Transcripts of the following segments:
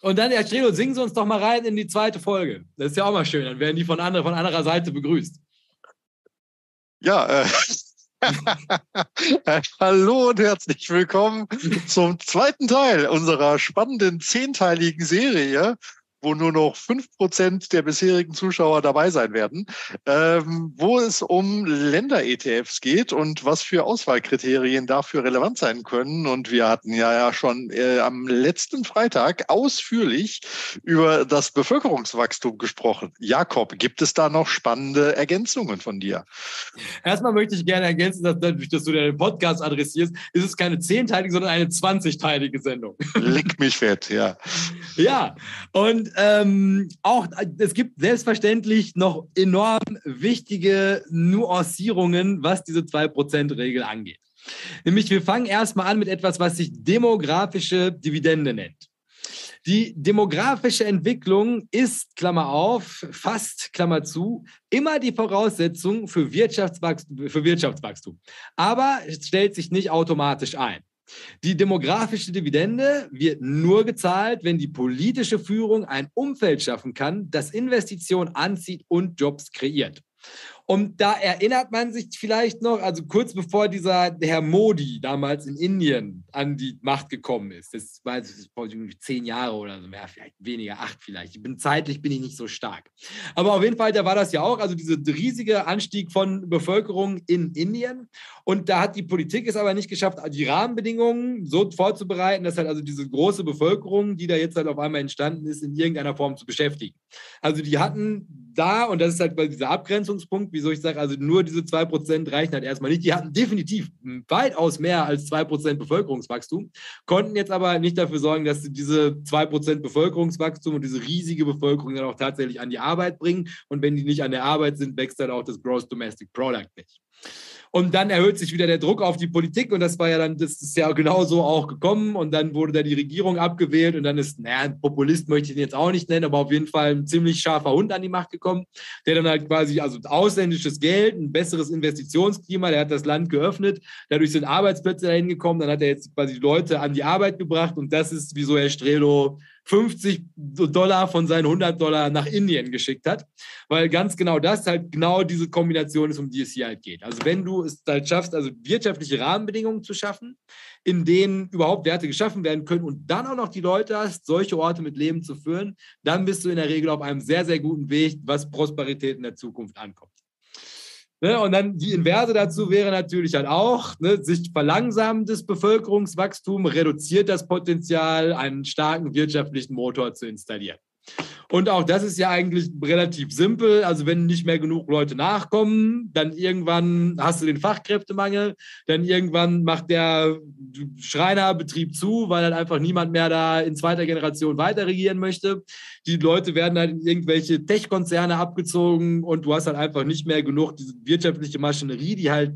Und dann, Herr Strelo, singen Sie uns doch mal rein in die zweite Folge. Das ist ja auch mal schön, dann werden die von, andere, von anderer Seite begrüßt. Ja, äh, Hallo und herzlich willkommen zum zweiten Teil unserer spannenden zehnteiligen Serie wo nur noch fünf Prozent der bisherigen Zuschauer dabei sein werden, ähm, wo es um Länder-ETFs geht und was für Auswahlkriterien dafür relevant sein können. Und wir hatten ja, ja schon äh, am letzten Freitag ausführlich über das Bevölkerungswachstum gesprochen. Jakob, gibt es da noch spannende Ergänzungen von dir? Erstmal möchte ich gerne ergänzen, dass dadurch, dass du den Podcast adressierst, ist es keine zehnteilige, sondern eine zwanzigteilige Sendung. Lick mich fett, ja. Ja, und ähm, auch es gibt selbstverständlich noch enorm wichtige Nuancierungen, was diese 2%-Regel angeht. Nämlich, wir fangen erstmal an mit etwas, was sich demografische Dividende nennt. Die demografische Entwicklung ist, Klammer auf, fast, Klammer zu, immer die Voraussetzung für Wirtschaftswachstum, für Wirtschaftswachstum. Aber es stellt sich nicht automatisch ein. Die demografische Dividende wird nur gezahlt, wenn die politische Führung ein Umfeld schaffen kann, das Investitionen anzieht und Jobs kreiert. Und da erinnert man sich vielleicht noch, also kurz bevor dieser Herr Modi damals in Indien an die Macht gekommen ist, das war jetzt zehn Jahre oder so, mehr, vielleicht weniger, acht vielleicht. Ich bin zeitlich bin ich nicht so stark. Aber auf jeden Fall, da war das ja auch, also dieser riesige Anstieg von Bevölkerung in Indien. Und da hat die Politik es aber nicht geschafft, die Rahmenbedingungen so vorzubereiten, dass halt also diese große Bevölkerung, die da jetzt halt auf einmal entstanden ist, in irgendeiner Form zu beschäftigen. Also die hatten da, und das ist halt dieser Abgrenzungspunkt, wieso ich sage, also nur diese 2% reichen halt erstmal nicht. Die hatten definitiv weitaus mehr als 2% Bevölkerungswachstum, konnten jetzt aber nicht dafür sorgen, dass sie diese 2% Bevölkerungswachstum und diese riesige Bevölkerung dann auch tatsächlich an die Arbeit bringen. Und wenn die nicht an der Arbeit sind, wächst dann auch das Gross Domestic Product nicht. Und dann erhöht sich wieder der Druck auf die Politik. Und das war ja dann, das ist ja genauso auch gekommen. Und dann wurde da die Regierung abgewählt. Und dann ist, naja, Populist möchte ich ihn jetzt auch nicht nennen, aber auf jeden Fall ein ziemlich scharfer Hund an die Macht gekommen, der dann halt quasi, also ausländisches Geld, ein besseres Investitionsklima, der hat das Land geöffnet, dadurch sind Arbeitsplätze dahin gekommen, dann hat er jetzt quasi Leute an die Arbeit gebracht. Und das ist, wieso Herr Strelo 50 Dollar von seinen 100 Dollar nach Indien geschickt hat, weil ganz genau das halt genau diese Kombination ist, um die es hier halt geht. Also wenn du es halt schaffst, also wirtschaftliche Rahmenbedingungen zu schaffen, in denen überhaupt Werte geschaffen werden können und dann auch noch die Leute hast, solche Orte mit Leben zu führen, dann bist du in der Regel auf einem sehr, sehr guten Weg, was Prosperität in der Zukunft ankommt. Ne, und dann die Inverse dazu wäre natürlich halt auch, ne, sich verlangsamendes Bevölkerungswachstum reduziert das Potenzial, einen starken wirtschaftlichen Motor zu installieren. Und auch das ist ja eigentlich relativ simpel. Also wenn nicht mehr genug Leute nachkommen, dann irgendwann hast du den Fachkräftemangel, dann irgendwann macht der Schreinerbetrieb zu, weil dann einfach niemand mehr da in zweiter Generation weiter regieren möchte. Die Leute werden halt in irgendwelche Tech-Konzerne abgezogen und du hast halt einfach nicht mehr genug diese wirtschaftliche Maschinerie, die halt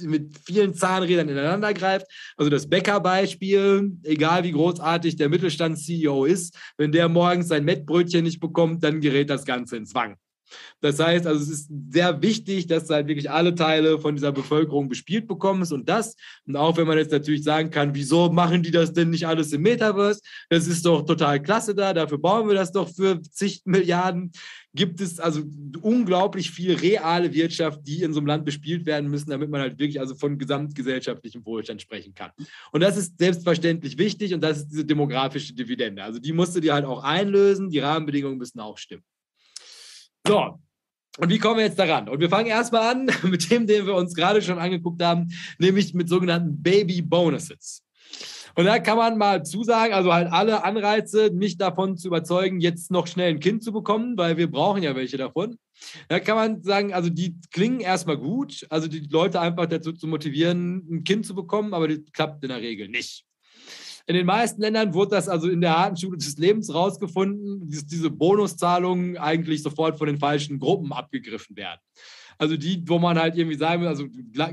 mit vielen Zahnrädern ineinander greift. Also das Bäckerbeispiel, egal wie großartig der Mittelstands-CEO ist, wenn der morgens sein Mettbrötchen nicht bekommt, dann gerät das Ganze in Zwang. Das heißt, also es ist sehr wichtig, dass halt wirklich alle Teile von dieser Bevölkerung bespielt bekommst und das. Und auch wenn man jetzt natürlich sagen kann, wieso machen die das denn nicht alles im Metaverse? Das ist doch total klasse da, dafür bauen wir das doch für zig Milliarden. Gibt es also unglaublich viel reale Wirtschaft, die in so einem Land bespielt werden müssen, damit man halt wirklich also von gesamtgesellschaftlichem Wohlstand sprechen kann. Und das ist selbstverständlich wichtig und das ist diese demografische Dividende. Also die musst du dir halt auch einlösen, die Rahmenbedingungen müssen auch stimmen. So, und wie kommen wir jetzt daran? Und wir fangen erstmal an mit dem, den wir uns gerade schon angeguckt haben, nämlich mit sogenannten Baby Bonuses. Und da kann man mal zusagen, also halt alle Anreize, mich davon zu überzeugen, jetzt noch schnell ein Kind zu bekommen, weil wir brauchen ja welche davon. Da kann man sagen, also die klingen erstmal gut, also die Leute einfach dazu zu motivieren, ein Kind zu bekommen, aber das klappt in der Regel nicht. In den meisten Ländern wurde das also in der harten Schule des Lebens rausgefunden, dass diese Bonuszahlungen eigentlich sofort von den falschen Gruppen abgegriffen werden. Also die, wo man halt irgendwie sagen will, also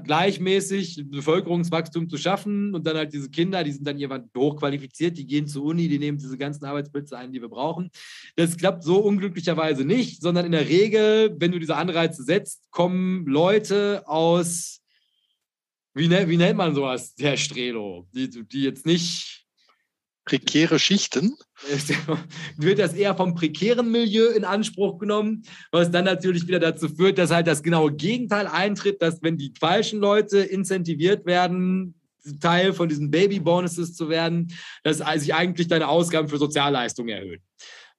gleichmäßig Bevölkerungswachstum zu schaffen und dann halt diese Kinder, die sind dann irgendwann hochqualifiziert, die gehen zur Uni, die nehmen diese ganzen Arbeitsplätze ein, die wir brauchen. Das klappt so unglücklicherweise nicht, sondern in der Regel, wenn du diese Anreize setzt, kommen Leute aus, wie, wie nennt man sowas, Herr Strelo, die, die jetzt nicht prekäre Schichten? Wird das eher vom prekären Milieu in Anspruch genommen, was dann natürlich wieder dazu führt, dass halt das genaue Gegenteil eintritt, dass wenn die falschen Leute incentiviert werden, Teil von diesen Baby-Bonuses zu werden, dass sich eigentlich deine Ausgaben für Sozialleistungen erhöhen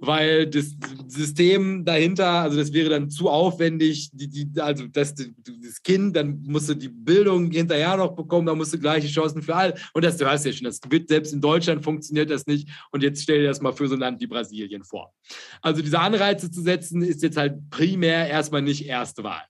weil das System dahinter, also das wäre dann zu aufwendig, die, die, also das, das Kind, dann musst du die Bildung hinterher noch bekommen, da musst du gleiche Chancen für alle. Und das, du hast ja schon, das wird selbst in Deutschland funktioniert das nicht. Und jetzt stell dir das mal für so ein Land wie Brasilien vor. Also diese Anreize zu setzen, ist jetzt halt primär erstmal nicht erste Wahl.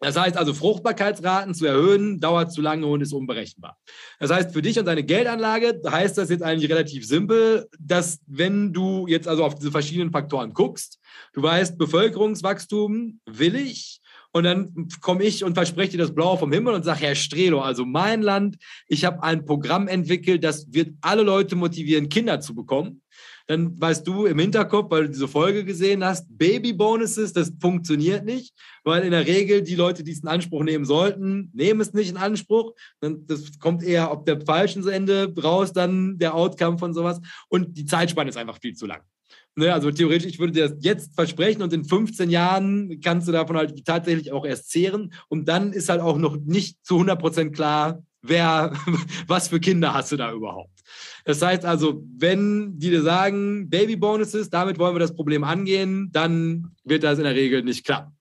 Das heißt also, Fruchtbarkeitsraten zu erhöhen, dauert zu lange und ist unberechenbar. Das heißt, für dich und deine Geldanlage heißt das jetzt eigentlich relativ simpel, dass wenn du jetzt also auf diese verschiedenen Faktoren guckst, du weißt, Bevölkerungswachstum will ich, und dann komme ich und verspreche dir das Blaue vom Himmel und sage, Herr Strelo, also mein Land, ich habe ein Programm entwickelt, das wird alle Leute motivieren, Kinder zu bekommen dann weißt du im Hinterkopf, weil du diese Folge gesehen hast, Baby-Bonuses, das funktioniert nicht, weil in der Regel die Leute, die es in Anspruch nehmen sollten, nehmen es nicht in Anspruch. Das kommt eher auf der falschen Ende raus, dann der Outcome von sowas. Und die Zeitspanne ist einfach viel zu lang. Ne, also theoretisch, ich würde dir das jetzt versprechen und in 15 Jahren kannst du davon halt tatsächlich auch erst zehren. Und dann ist halt auch noch nicht zu 100 Prozent klar, wer, was für Kinder hast du da überhaupt? Das heißt also, wenn die dir sagen, Baby Bonuses, damit wollen wir das Problem angehen, dann wird das in der Regel nicht klappen.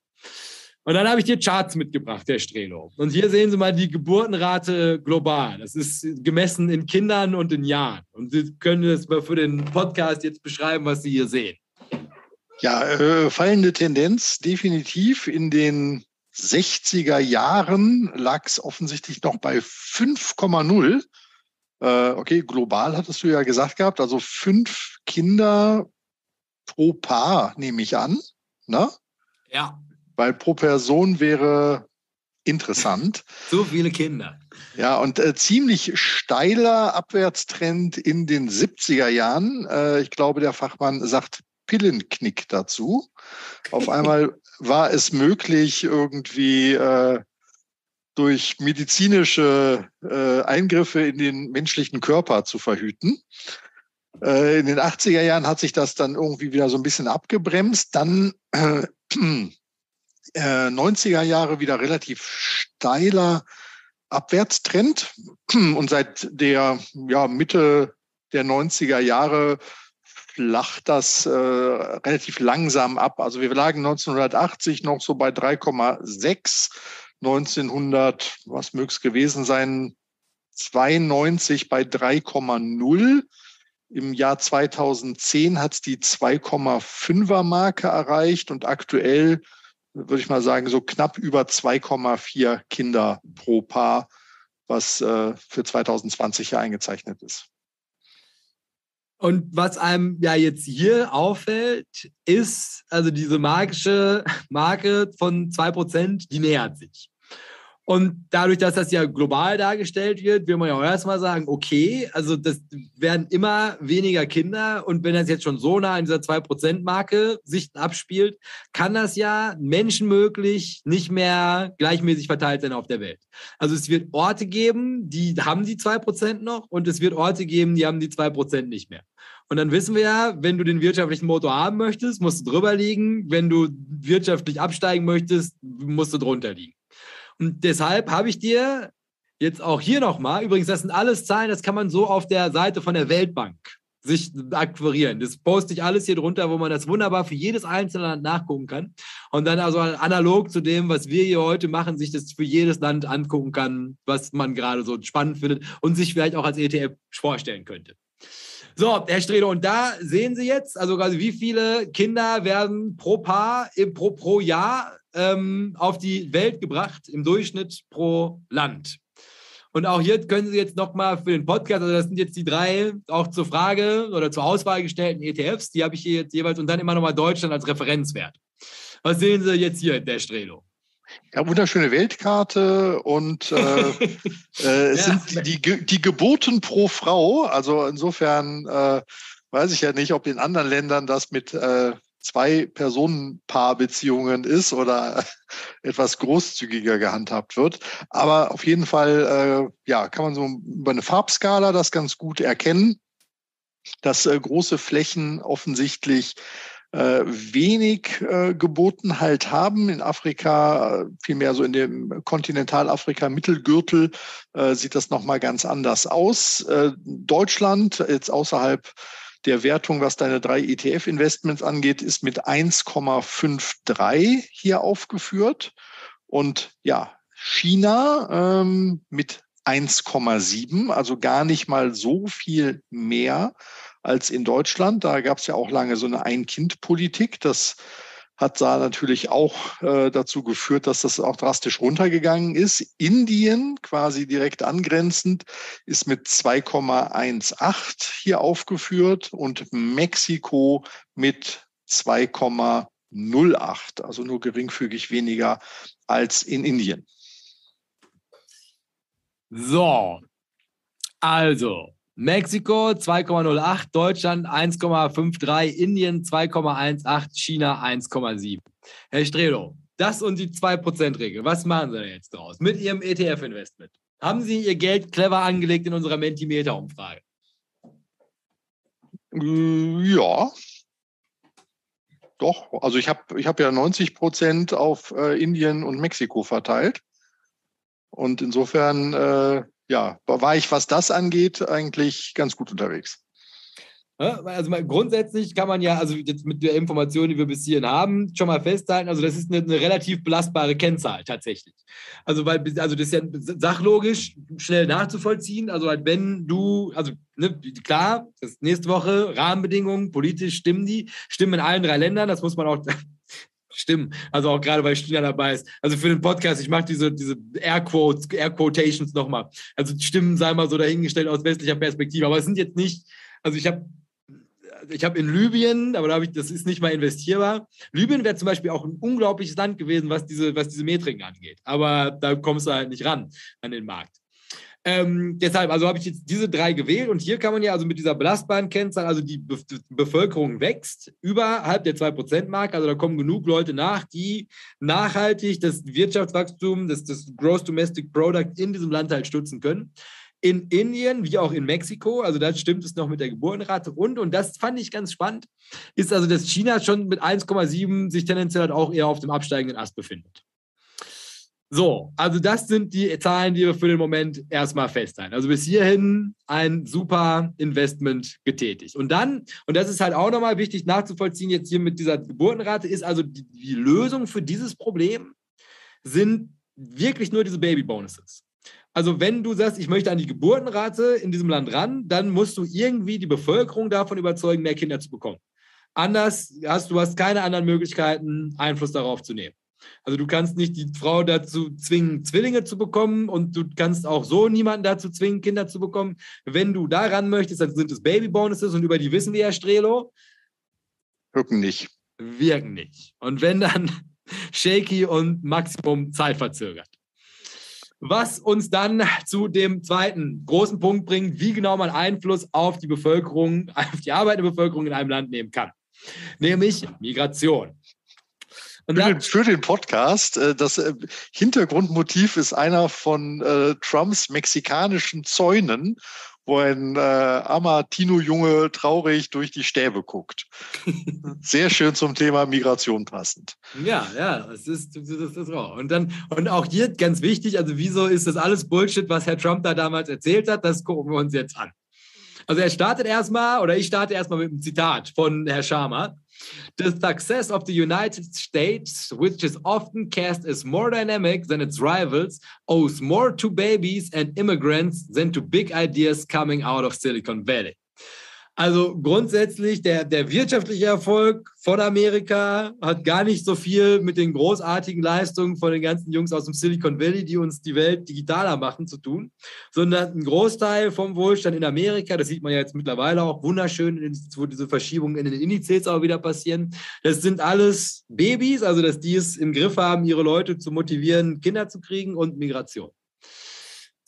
Und dann habe ich dir Charts mitgebracht, der Strelo. Und hier sehen Sie mal die Geburtenrate global. Das ist gemessen in Kindern und in Jahren. Und Sie können das mal für den Podcast jetzt beschreiben, was Sie hier sehen. Ja, äh, fallende Tendenz definitiv in den 60er Jahren lag es offensichtlich noch bei 5,0. Äh, okay, global hattest du ja gesagt gehabt, also fünf Kinder pro Paar, nehme ich an. Ne? Ja. Weil pro Person wäre interessant. so viele Kinder. Ja, und äh, ziemlich steiler Abwärtstrend in den 70er Jahren. Äh, ich glaube, der Fachmann sagt Pillenknick dazu. Auf einmal war es möglich, irgendwie äh, durch medizinische äh, Eingriffe in den menschlichen Körper zu verhüten. Äh, in den 80er Jahren hat sich das dann irgendwie wieder so ein bisschen abgebremst. Dann äh, 90er äh, Jahre wieder relativ steiler Abwärtstrend. Und seit der ja, Mitte der 90er Jahre flacht das äh, relativ langsam ab. Also wir lagen 1980 noch so bei 3,6, 1900, was möge es gewesen sein, 92 bei 3,0. Im Jahr 2010 hat es die 2,5er Marke erreicht und aktuell würde ich mal sagen, so knapp über 2,4 Kinder pro Paar, was äh, für 2020 ja eingezeichnet ist. Und was einem ja jetzt hier auffällt, ist, also diese magische Marke von 2%, die nähert sich. Und dadurch, dass das ja global dargestellt wird, will man ja auch erstmal sagen, okay, also das werden immer weniger Kinder. Und wenn das jetzt schon so nah an dieser 2%-Marke sich abspielt, kann das ja menschenmöglich nicht mehr gleichmäßig verteilt sein auf der Welt. Also es wird Orte geben, die haben die 2% noch und es wird Orte geben, die haben die 2% nicht mehr. Und dann wissen wir ja, wenn du den wirtschaftlichen Motor haben möchtest, musst du drüber liegen. Wenn du wirtschaftlich absteigen möchtest, musst du drunter liegen. Und deshalb habe ich dir jetzt auch hier nochmal, übrigens, das sind alles Zahlen, das kann man so auf der Seite von der Weltbank sich akquirieren. Das poste ich alles hier drunter, wo man das wunderbar für jedes einzelne Land nachgucken kann. Und dann also analog zu dem, was wir hier heute machen, sich das für jedes Land angucken kann, was man gerade so spannend findet und sich vielleicht auch als ETF vorstellen könnte. So, Herr Strede, und da sehen Sie jetzt, also quasi wie viele Kinder werden pro Paar, pro, pro Jahr ähm, auf die Welt gebracht, im Durchschnitt pro Land. Und auch hier können Sie jetzt nochmal für den Podcast, also das sind jetzt die drei auch zur Frage oder zur Auswahl gestellten ETFs, die habe ich hier jetzt jeweils und dann immer nochmal Deutschland als Referenzwert. Was sehen Sie jetzt hier, der Strelo? Ja, wunderschöne Weltkarte und äh, äh, es ja. sind die, die, die Geburten pro Frau. Also insofern äh, weiß ich ja nicht, ob in anderen Ländern das mit äh, zwei Personenpaarbeziehungen ist oder etwas großzügiger gehandhabt wird. Aber auf jeden Fall, äh, ja, kann man so über eine Farbskala das ganz gut erkennen, dass äh, große Flächen offensichtlich äh, wenig äh, geboten halt haben. In Afrika, äh, vielmehr so in dem Kontinentalafrika Mittelgürtel, äh, sieht das nochmal ganz anders aus. Äh, Deutschland, jetzt außerhalb der Wertung, was deine drei ETF-Investments angeht, ist mit 1,53 hier aufgeführt. Und ja, China ähm, mit 1,7, also gar nicht mal so viel mehr als in Deutschland. Da gab es ja auch lange so eine Ein-Kind-Politik. Das hat da natürlich auch äh, dazu geführt, dass das auch drastisch runtergegangen ist. Indien, quasi direkt angrenzend, ist mit 2,18 hier aufgeführt und Mexiko mit 2,08, also nur geringfügig weniger als in Indien. So, also Mexiko 2,08, Deutschland 1,53, Indien 2,18, China 1,7. Herr Strelo, das und die 2%-Regel, was machen Sie denn jetzt draus mit Ihrem ETF-Investment? Haben Sie Ihr Geld clever angelegt in unserer Mentimeter-Umfrage? Äh, ja. Doch, also ich habe ich hab ja 90 Prozent auf äh, Indien und Mexiko verteilt. Und insofern äh, ja, war ich, was das angeht, eigentlich ganz gut unterwegs. Also grundsätzlich kann man ja, also jetzt mit der Information, die wir bis hierhin haben, schon mal festhalten, also das ist eine, eine, relativ belastbare Kennzahl tatsächlich. Also weil, also das ist ja sachlogisch schnell nachzuvollziehen. Also halt wenn du, also ne, klar, das nächste Woche Rahmenbedingungen, politisch stimmen die, stimmen in allen drei Ländern, das muss man auch stimmen. Also auch gerade, weil China dabei ist. Also für den Podcast, ich mache diese, diese Air-Quotes, Air-Quotations nochmal. Also Stimmen sei mal so dahingestellt aus westlicher Perspektive. Aber es sind jetzt nicht, also ich habe ich habe in Libyen, aber da habe ich, das ist nicht mal investierbar. Libyen wäre zum Beispiel auch ein unglaubliches Land gewesen, was diese, was diese Metriken angeht. Aber da kommst du halt nicht ran an den Markt. Ähm, deshalb, also habe ich jetzt diese drei gewählt und hier kann man ja also mit dieser belastbaren Kennzahl, also die Be Bevölkerung wächst überhalb der 2%-Marke, also da kommen genug Leute nach, die nachhaltig das Wirtschaftswachstum, das, das Gross Domestic Product in diesem Land halt stützen können. In Indien wie auch in Mexiko, also da stimmt es noch mit der Geburtenrate und, und das fand ich ganz spannend, ist also, dass China schon mit 1,7 sich tendenziell halt auch eher auf dem absteigenden Ast befindet. So, also das sind die Zahlen, die wir für den Moment erstmal festhalten. Also bis hierhin ein super Investment getätigt. Und dann, und das ist halt auch nochmal wichtig nachzuvollziehen, jetzt hier mit dieser Geburtenrate, ist also die, die Lösung für dieses Problem sind wirklich nur diese Baby-Bonuses. Also wenn du sagst, ich möchte an die Geburtenrate in diesem Land ran, dann musst du irgendwie die Bevölkerung davon überzeugen, mehr Kinder zu bekommen. Anders hast du hast keine anderen Möglichkeiten, Einfluss darauf zu nehmen. Also du kannst nicht die Frau dazu zwingen, Zwillinge zu bekommen und du kannst auch so niemanden dazu zwingen, Kinder zu bekommen. Wenn du daran möchtest, dann sind es Baby-Bonuses und über die wissen wir ja, Strelo. Wirken nicht. Wirken nicht. Und wenn dann shaky und Maximum zeitverzögert. Was uns dann zu dem zweiten großen Punkt bringt, wie genau man Einfluss auf die Bevölkerung, auf die arbeitende Bevölkerung in einem Land nehmen kann. Nämlich Migration. Für den, für, den, Podcast. Äh, das äh, Hintergrundmotiv ist einer von äh, Trumps mexikanischen Zäunen, wo ein äh, Amatino-Junge traurig durch die Stäbe guckt. Sehr schön zum Thema Migration passend. Ja, ja, das ist, das ist auch. Und dann, und auch hier ganz wichtig, also wieso ist das alles Bullshit, was Herr Trump da damals erzählt hat, das gucken wir uns jetzt an. Also er startet erstmal, oder ich starte erstmal mit einem Zitat von Herr Sharma. The success of the United States, which is often cast as more dynamic than its rivals, owes more to babies and immigrants than to big ideas coming out of Silicon Valley. Also grundsätzlich der, der wirtschaftliche Erfolg von Amerika hat gar nicht so viel mit den großartigen Leistungen von den ganzen Jungs aus dem Silicon Valley, die uns die Welt digitaler machen, zu tun, sondern ein Großteil vom Wohlstand in Amerika, das sieht man ja jetzt mittlerweile auch wunderschön, wo diese Verschiebungen in den Indizes auch wieder passieren. Das sind alles Babys, also dass die es im Griff haben, ihre Leute zu motivieren, Kinder zu kriegen und Migration.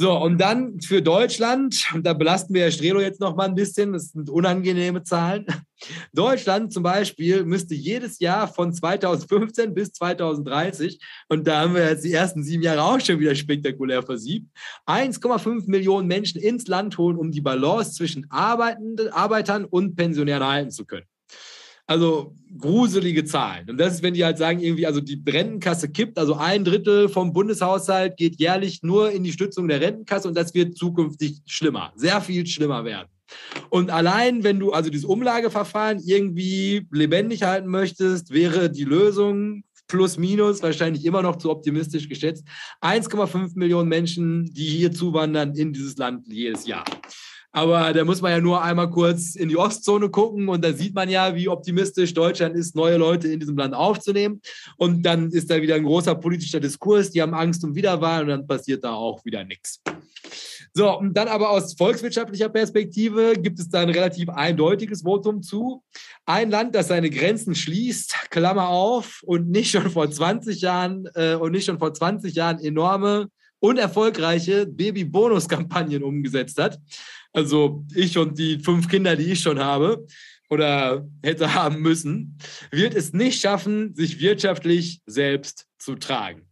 So, und dann für Deutschland, und da belasten wir Herr Strelo jetzt noch mal ein bisschen, das sind unangenehme Zahlen. Deutschland zum Beispiel müsste jedes Jahr von 2015 bis 2030, und da haben wir jetzt die ersten sieben Jahre auch schon wieder spektakulär versiebt, 1,5 Millionen Menschen ins Land holen, um die Balance zwischen Arbeitenden, Arbeitern und Pensionären halten zu können. Also gruselige Zahlen. Und das ist, wenn die halt sagen, irgendwie, also die Rentenkasse kippt, also ein Drittel vom Bundeshaushalt geht jährlich nur in die Stützung der Rentenkasse und das wird zukünftig schlimmer, sehr viel schlimmer werden. Und allein, wenn du also dieses Umlageverfahren irgendwie lebendig halten möchtest, wäre die Lösung plus minus wahrscheinlich immer noch zu optimistisch geschätzt 1,5 Millionen Menschen, die hier zuwandern in dieses Land jedes Jahr. Aber da muss man ja nur einmal kurz in die Ostzone gucken und da sieht man ja, wie optimistisch Deutschland ist, neue Leute in diesem Land aufzunehmen. Und dann ist da wieder ein großer politischer Diskurs, die haben Angst um Wiederwahl und dann passiert da auch wieder nichts. So, und dann aber aus volkswirtschaftlicher Perspektive gibt es da ein relativ eindeutiges Votum zu. Ein Land, das seine Grenzen schließt, Klammer auf, und nicht schon vor 20 Jahren äh, und nicht schon vor 20 Jahren enorme und erfolgreiche Baby-Bonus-Kampagnen umgesetzt hat. Also ich und die fünf Kinder, die ich schon habe oder hätte haben müssen, wird es nicht schaffen, sich wirtschaftlich selbst zu tragen.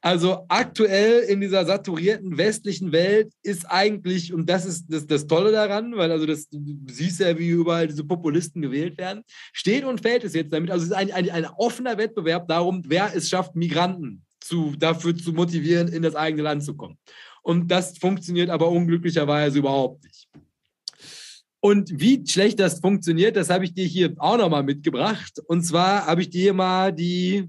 Also aktuell in dieser saturierten westlichen Welt ist eigentlich, und das ist das, das Tolle daran, weil also das, du siehst ja, wie überall diese Populisten gewählt werden, steht und fällt es jetzt damit. Also es ist ein, ein, ein offener Wettbewerb darum, wer es schafft, Migranten zu, dafür zu motivieren, in das eigene Land zu kommen. Und das funktioniert aber unglücklicherweise überhaupt nicht. Und wie schlecht das funktioniert, das habe ich dir hier auch nochmal mitgebracht. Und zwar habe ich dir hier mal die,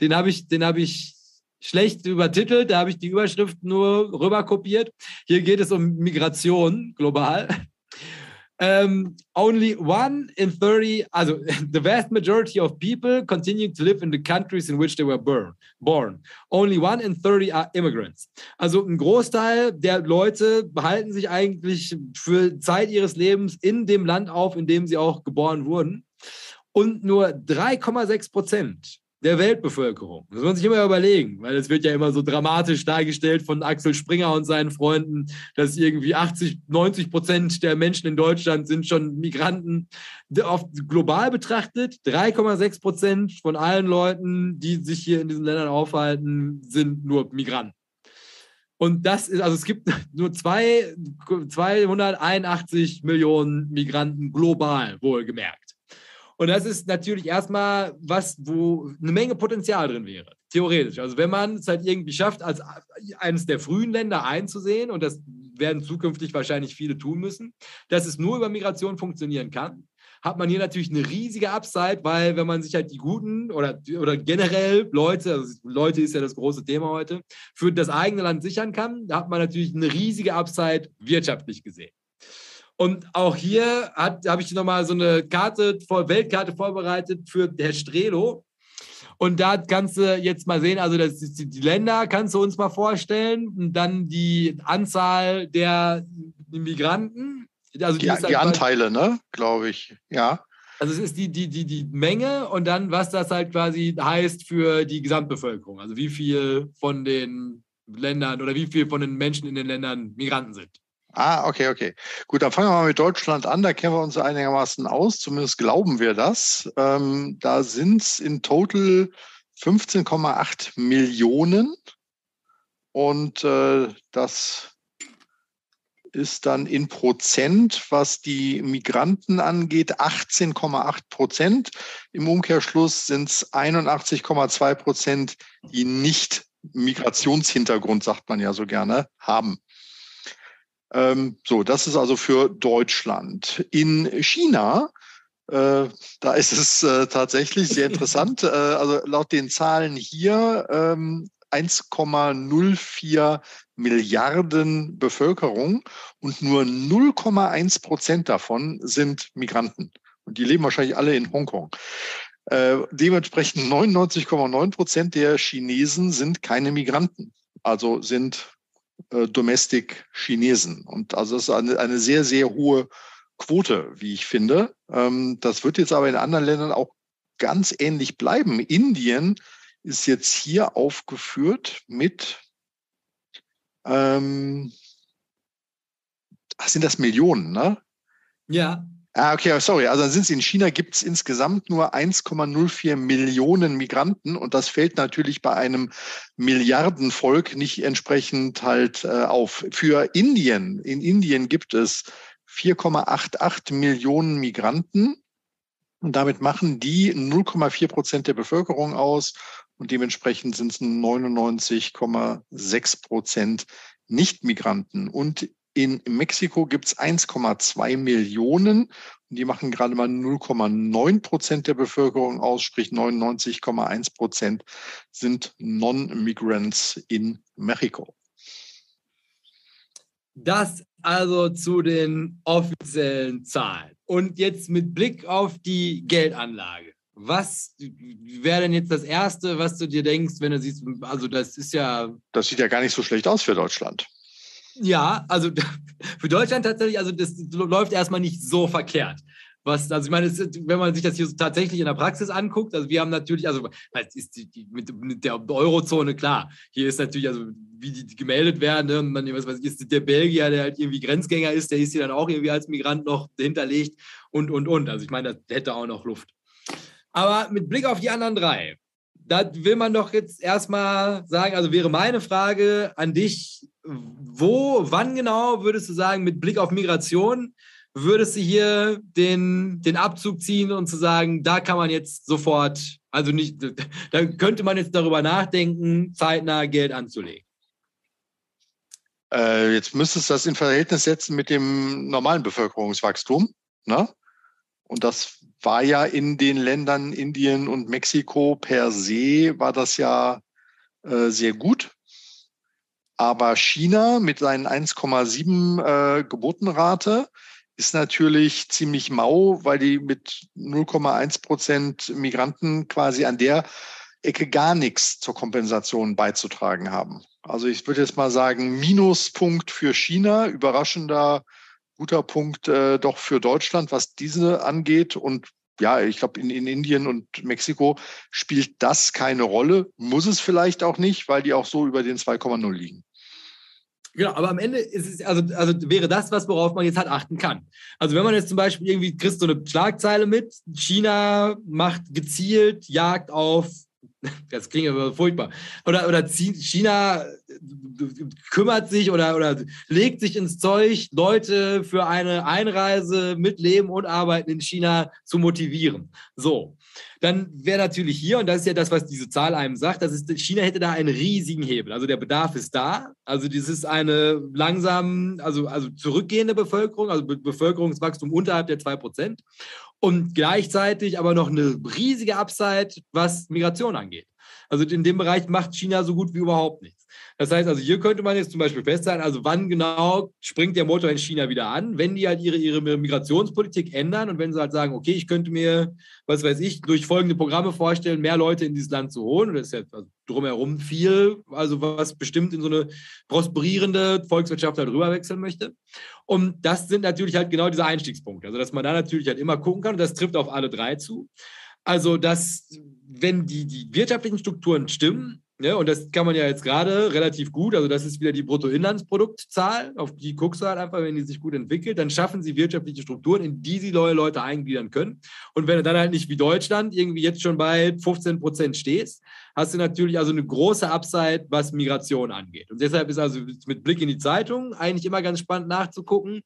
den habe ich, den habe ich schlecht übertitelt, da habe ich die Überschrift nur rüber kopiert. Hier geht es um Migration global. Um, only one in 30, also the vast majority of people continue to live in the countries in which they were born. born. Only one in 30 are immigrants. Also ein Großteil der Leute behalten sich eigentlich für Zeit ihres Lebens in dem Land auf, in dem sie auch geboren wurden. Und nur 3,6 Prozent der Weltbevölkerung. Das muss man sich immer überlegen, weil es wird ja immer so dramatisch dargestellt von Axel Springer und seinen Freunden, dass irgendwie 80, 90 Prozent der Menschen in Deutschland sind schon Migranten. Auf, global betrachtet, 3,6 Prozent von allen Leuten, die sich hier in diesen Ländern aufhalten, sind nur Migranten. Und das ist, also es gibt nur zwei, 281 Millionen Migranten global, wohlgemerkt. Und das ist natürlich erstmal was, wo eine Menge Potenzial drin wäre, theoretisch. Also wenn man es halt irgendwie schafft, als eines der frühen Länder einzusehen, und das werden zukünftig wahrscheinlich viele tun müssen, dass es nur über Migration funktionieren kann, hat man hier natürlich eine riesige Upside, weil wenn man sich halt die guten oder, oder generell Leute, also Leute ist ja das große Thema heute, für das eigene Land sichern kann, hat man natürlich eine riesige Upside wirtschaftlich gesehen. Und auch hier habe ich nochmal so eine Karte, Weltkarte vorbereitet für Herr Strelo. Und da kannst du jetzt mal sehen, also das die, die Länder kannst du uns mal vorstellen und dann die Anzahl der Migranten. Also die, die, halt die Anteile, ne, glaube ich, ja. Also es ist die, die, die, die Menge und dann, was das halt quasi heißt für die Gesamtbevölkerung. Also wie viel von den Ländern oder wie viel von den Menschen in den Ländern Migranten sind. Ah, okay, okay. Gut, dann fangen wir mal mit Deutschland an. Da kennen wir uns einigermaßen aus. Zumindest glauben wir das. Ähm, da sind es in total 15,8 Millionen. Und äh, das ist dann in Prozent, was die Migranten angeht, 18,8 Prozent. Im Umkehrschluss sind es 81,2 Prozent, die nicht Migrationshintergrund, sagt man ja so gerne, haben. Ähm, so, das ist also für Deutschland. In China, äh, da ist es äh, tatsächlich sehr interessant. Äh, also laut den Zahlen hier ähm, 1,04 Milliarden Bevölkerung und nur 0,1 Prozent davon sind Migranten. Und die leben wahrscheinlich alle in Hongkong. Dementsprechend 99,9 Prozent der Chinesen sind keine Migranten, also sind äh, Domestic Chinesen. Und also das ist eine, eine sehr, sehr hohe Quote, wie ich finde. Ähm, das wird jetzt aber in anderen Ländern auch ganz ähnlich bleiben. Indien ist jetzt hier aufgeführt mit, ähm, ach, sind das Millionen, ne? Ja. Ah, okay, sorry. Also dann sind es in China gibt es insgesamt nur 1,04 Millionen Migranten und das fällt natürlich bei einem Milliardenvolk nicht entsprechend halt äh, auf. Für Indien, in Indien gibt es 4,88 Millionen Migranten und damit machen die 0,4 Prozent der Bevölkerung aus und dementsprechend sind es 99,6 Prozent Nicht-Migranten. Und in Mexiko gibt es 1,2 Millionen die machen gerade mal 0,9 Prozent der Bevölkerung aus, sprich 99,1 Prozent sind Non-Migrants in Mexiko. Das also zu den offiziellen Zahlen. Und jetzt mit Blick auf die Geldanlage. Was wäre denn jetzt das Erste, was du dir denkst, wenn du siehst, also das ist ja. Das sieht ja gar nicht so schlecht aus für Deutschland. Ja, also für Deutschland tatsächlich, also das läuft erstmal nicht so verkehrt. Was, also ich meine, wenn man sich das hier tatsächlich in der Praxis anguckt, also wir haben natürlich, also ist die, mit, mit, der Eurozone klar, hier ist natürlich, also wie die, gemeldet werden, ne, man, was ich, ist der Belgier, der halt irgendwie Grenzgänger ist, der ist hier dann auch irgendwie als Migrant noch hinterlegt und, und, und. Also ich meine, das hätte auch noch Luft. Aber mit Blick auf die anderen drei, da will man doch jetzt erstmal sagen, also wäre meine Frage an dich, wo, wann genau würdest du sagen, mit Blick auf Migration, würdest du hier den, den Abzug ziehen und zu sagen, da kann man jetzt sofort, also nicht, da könnte man jetzt darüber nachdenken, zeitnah Geld anzulegen? Äh, jetzt müsstest du das in Verhältnis setzen mit dem normalen Bevölkerungswachstum. Ne? Und das war ja in den Ländern Indien und Mexiko per se, war das ja äh, sehr gut. Aber China mit seinen 1,7 äh, Geburtenrate ist natürlich ziemlich mau, weil die mit 0,1 Prozent Migranten quasi an der Ecke gar nichts zur Kompensation beizutragen haben. Also ich würde jetzt mal sagen, Minuspunkt für China, überraschender guter Punkt äh, doch für Deutschland, was diese angeht. Und ja, ich glaube, in, in Indien und Mexiko spielt das keine Rolle. Muss es vielleicht auch nicht, weil die auch so über den 2,0 liegen. Genau, aber am Ende ist es, also, also wäre das was, worauf man jetzt halt achten kann. Also wenn man jetzt zum Beispiel irgendwie kriegst so eine Schlagzeile mit, China macht gezielt Jagd auf das klingt aber furchtbar. Oder, oder China kümmert sich oder, oder legt sich ins Zeug, Leute für eine Einreise mit Leben und Arbeiten in China zu motivieren. So, dann wäre natürlich hier, und das ist ja das, was diese Zahl einem sagt, das ist, China hätte da einen riesigen Hebel. Also der Bedarf ist da. Also das ist eine langsam, also, also zurückgehende Bevölkerung, also Be Bevölkerungswachstum unterhalb der 2% und gleichzeitig aber noch eine riesige Upside, was Migration angeht. Also in dem Bereich macht China so gut wie überhaupt nichts. Das heißt also, hier könnte man jetzt zum Beispiel festhalten, also wann genau springt der Motor in China wieder an, wenn die halt ihre, ihre Migrationspolitik ändern und wenn sie halt sagen, okay, ich könnte mir, was weiß ich, durch folgende Programme vorstellen, mehr Leute in dieses Land zu holen. Und das ist ja drumherum viel, also was bestimmt in so eine prosperierende Volkswirtschaft halt rüberwechseln möchte. Und das sind natürlich halt genau diese Einstiegspunkte. Also, dass man da natürlich halt immer gucken kann und das trifft auf alle drei zu. Also, dass, wenn die, die wirtschaftlichen Strukturen stimmen, Ja, und das kann man ja jetzt gerade relativ gut. Also, das ist wieder die Bruttoinlandsproduktzahl. Auf die guckst du halt einfach, wenn die sich gut entwickelt. Dann schaffen sie wirtschaftliche Strukturen, in die sie neue Leute eingliedern können. Und wenn du dann halt nicht wie Deutschland irgendwie jetzt schon bei 15 Prozent stehst, hast du natürlich also eine große Upside, was Migration angeht. Und deshalb ist also mit Blick in die Zeitung eigentlich immer ganz spannend nachzugucken,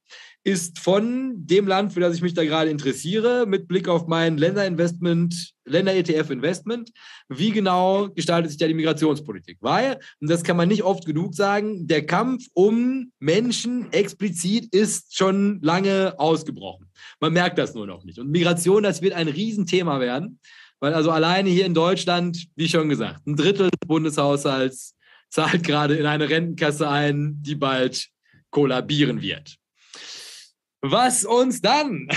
ist von dem Land, für das ich mich da gerade interessiere, mit Blick auf mein Länderinvestment, Länder-ETF-Investment, wie genau gestaltet sich da die Migrationspolitik? Weil, und das kann man nicht oft genug sagen, der Kampf um Menschen explizit ist schon lange ausgebrochen. Man merkt das nur noch nicht. Und Migration, das wird ein Riesenthema werden, weil also alleine hier in Deutschland, wie schon gesagt, ein Drittel des Bundeshaushalts zahlt gerade in eine Rentenkasse ein, die bald kollabieren wird. Was uns dann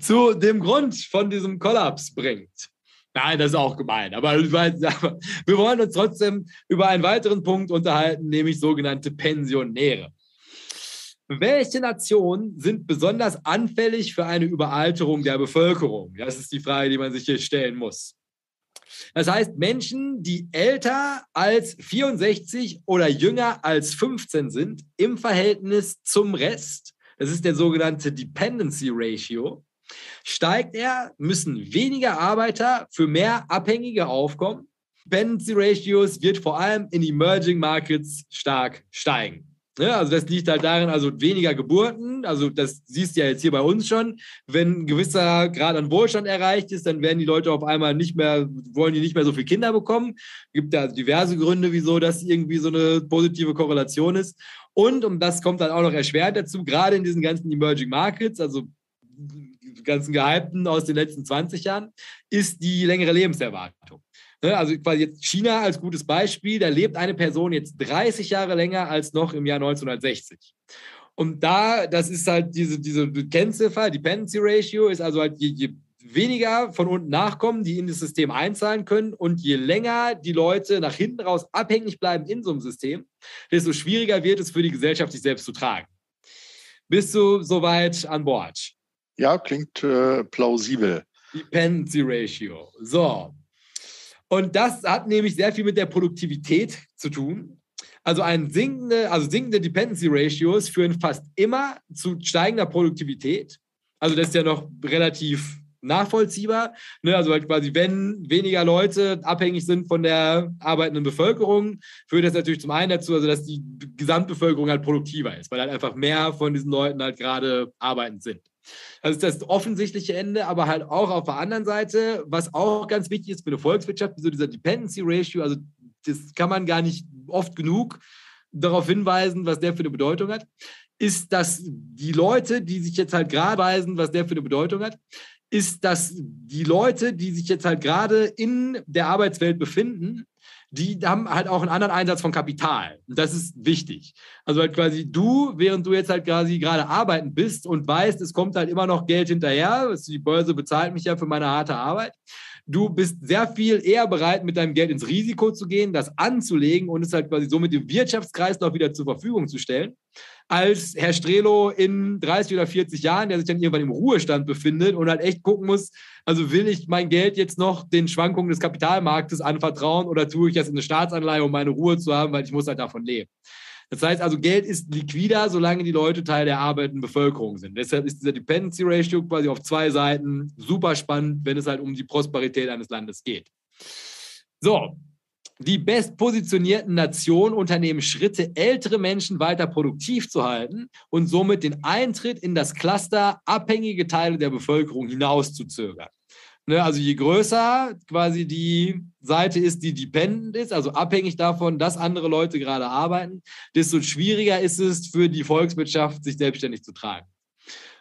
zu dem Grund von diesem Kollaps bringt. Nein, das ist auch gemein. Aber wir wollen uns trotzdem über einen weiteren Punkt unterhalten, nämlich sogenannte Pensionäre. Welche Nationen sind besonders anfällig für eine Überalterung der Bevölkerung? Das ist die Frage, die man sich hier stellen muss. Das heißt, Menschen, die älter als 64 oder jünger als 15 sind, im Verhältnis zum Rest, das ist der sogenannte Dependency Ratio, steigt er, müssen weniger Arbeiter für mehr Abhängige aufkommen. Dependency Ratios wird vor allem in Emerging Markets stark steigen. Ja, also das liegt halt darin, also weniger Geburten, also das siehst du ja jetzt hier bei uns schon. Wenn ein gewisser Grad an Wohlstand erreicht ist, dann werden die Leute auf einmal nicht mehr, wollen die nicht mehr so viele Kinder bekommen. Es gibt ja diverse Gründe, wieso das irgendwie so eine positive Korrelation ist. Und, und das kommt dann auch noch erschwert dazu, gerade in diesen ganzen Emerging Markets, also ganzen Gehypten aus den letzten 20 Jahren, ist die längere Lebenserwartung. Ne, also quasi jetzt China als gutes Beispiel, da lebt eine Person jetzt 30 Jahre länger als noch im Jahr 1960. Und da, das ist halt diese, diese Kennziffer, Dependency Ratio, ist also halt je, je weniger von unten nachkommen, die in das System einzahlen können und je länger die Leute nach hinten raus abhängig bleiben in so einem System, desto schwieriger wird es für die Gesellschaft, sich selbst zu tragen. Bist du soweit an Bord? Ja, klingt äh, plausibel. Dependency Ratio. So. Und das hat nämlich sehr viel mit der Produktivität zu tun. Also ein sinkende, also sinkende Dependency Ratios führen fast immer zu steigender Produktivität. Also das ist ja noch relativ nachvollziehbar. Ne? Also halt quasi, wenn weniger Leute abhängig sind von der arbeitenden Bevölkerung, führt das natürlich zum einen dazu, also dass die Gesamtbevölkerung halt produktiver ist, weil halt einfach mehr von diesen Leuten halt gerade arbeitend sind. Das ist das offensichtliche Ende, aber halt auch auf der anderen Seite, was auch ganz wichtig ist für eine Volkswirtschaft, so dieser Dependency Ratio, also das kann man gar nicht oft genug darauf hinweisen, was der für eine Bedeutung hat, ist, dass die Leute, die sich jetzt halt gerade weisen, was der für eine Bedeutung hat, ist, dass die Leute, die sich jetzt halt gerade in der Arbeitswelt befinden, die haben halt auch einen anderen Einsatz von Kapital. Das ist wichtig. Also halt quasi du, während du jetzt halt quasi gerade arbeiten bist und weißt, es kommt halt immer noch Geld hinterher, die Börse bezahlt mich ja für meine harte Arbeit. Du bist sehr viel eher bereit, mit deinem Geld ins Risiko zu gehen, das anzulegen und es halt quasi somit dem Wirtschaftskreislauf wieder zur Verfügung zu stellen, als Herr Strelo in 30 oder 40 Jahren, der sich dann irgendwann im Ruhestand befindet und halt echt gucken muss, also will ich mein Geld jetzt noch den Schwankungen des Kapitalmarktes anvertrauen oder tue ich das in eine Staatsanleihe, um meine Ruhe zu haben, weil ich muss halt davon leben. Das heißt also, Geld ist liquider, solange die Leute Teil der arbeitenden Bevölkerung sind. Deshalb ist dieser Dependency Ratio quasi auf zwei Seiten super spannend, wenn es halt um die Prosperität eines Landes geht. So, die bestpositionierten Nationen unternehmen Schritte, ältere Menschen weiter produktiv zu halten und somit den Eintritt in das Cluster abhängige Teile der Bevölkerung hinauszuzögern. Ne, also je größer quasi die Seite ist, die dependent ist, also abhängig davon, dass andere Leute gerade arbeiten, desto schwieriger ist es für die Volkswirtschaft, sich selbstständig zu tragen.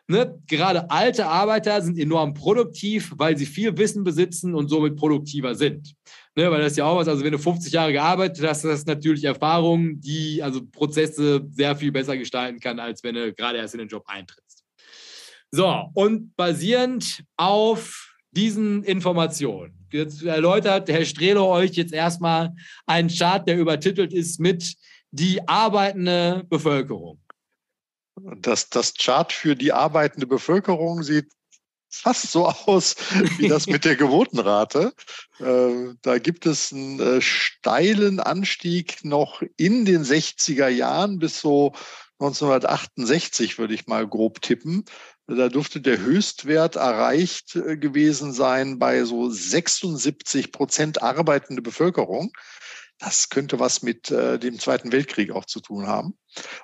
Ne? Gerade alte Arbeiter sind enorm produktiv, weil sie viel Wissen besitzen und somit produktiver sind. Ne? Weil das ist ja auch was, also wenn du 50 Jahre gearbeitet hast, das ist natürlich Erfahrung, die also Prozesse sehr viel besser gestalten kann, als wenn du gerade erst in den Job eintrittst. So, und basierend auf diesen Informationen. Jetzt erläutert Herr Strehler euch jetzt erstmal einen Chart, der übertitelt ist mit die arbeitende Bevölkerung. Das, das Chart für die arbeitende Bevölkerung sieht fast so aus wie das mit der Geburtenrate. Äh, da gibt es einen äh, steilen Anstieg noch in den 60er Jahren bis so 1968, würde ich mal grob tippen. Da durfte der Höchstwert erreicht äh, gewesen sein bei so 76 Prozent arbeitende Bevölkerung. Das könnte was mit äh, dem Zweiten Weltkrieg auch zu tun haben.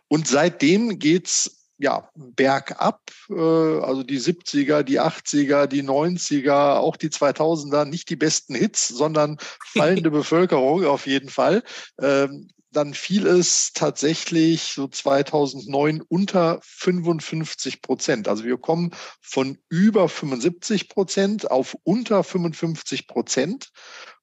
Und seitdem geht's ja, bergab, äh, also die 70er, die 80er, die 90er, auch die 2000er, nicht die besten Hits, sondern fallende Bevölkerung auf jeden Fall. Ähm, dann fiel es tatsächlich so 2009 unter 55 Prozent. Also wir kommen von über 75 Prozent auf unter 55 Prozent.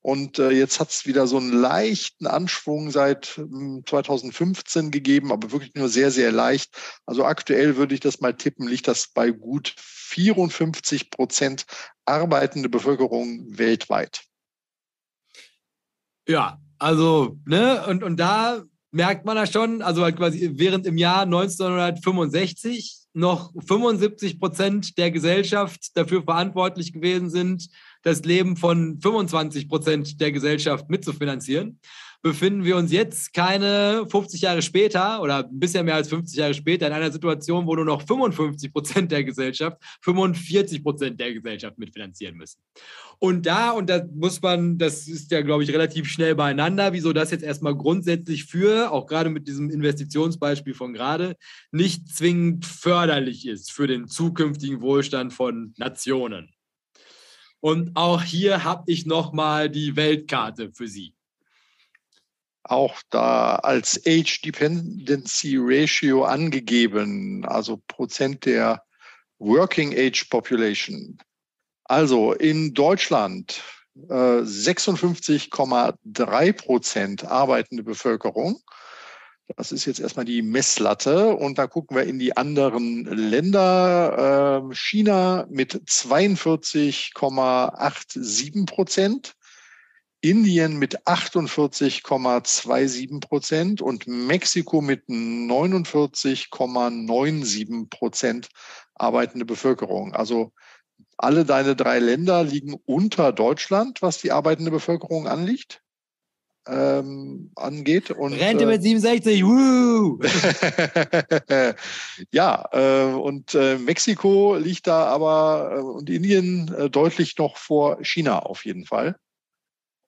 Und äh, jetzt hat es wieder so einen leichten Anschwung seit äh, 2015 gegeben, aber wirklich nur sehr, sehr leicht. Also aktuell würde ich das mal tippen, liegt das bei gut 54 Prozent arbeitende Bevölkerung weltweit. Ja, also, ne, und, und da merkt man ja schon, also halt quasi während im Jahr 1965 noch 75 Prozent der Gesellschaft dafür verantwortlich gewesen sind, das Leben von 25 Prozent der Gesellschaft mitzufinanzieren, befinden wir uns jetzt keine 50 Jahre später oder ein bisschen mehr als 50 Jahre später in einer Situation, wo nur noch 55 Prozent der Gesellschaft 45 Prozent der Gesellschaft mitfinanzieren müssen. Und da, und da muss man, das ist ja, glaube ich, relativ schnell beieinander, wieso das jetzt erstmal grundsätzlich für, auch gerade mit diesem Investitionsbeispiel von gerade, nicht zwingend förderlich ist für den zukünftigen Wohlstand von Nationen. Und auch hier habe ich nochmal die Weltkarte für Sie. Auch da als Age Dependency Ratio angegeben, also Prozent der Working Age Population. Also in Deutschland äh, 56,3 Prozent arbeitende Bevölkerung. Das ist jetzt erstmal die Messlatte. Und da gucken wir in die anderen Länder. Ähm, China mit 42,87 Prozent. Indien mit 48,27 Prozent und Mexiko mit 49,97 Prozent arbeitende Bevölkerung. Also alle deine drei Länder liegen unter Deutschland, was die arbeitende Bevölkerung anliegt ähm, angeht. Und, Rente mit 67, woo! ja, äh, und äh, Mexiko liegt da aber äh, und Indien äh, deutlich noch vor China auf jeden Fall.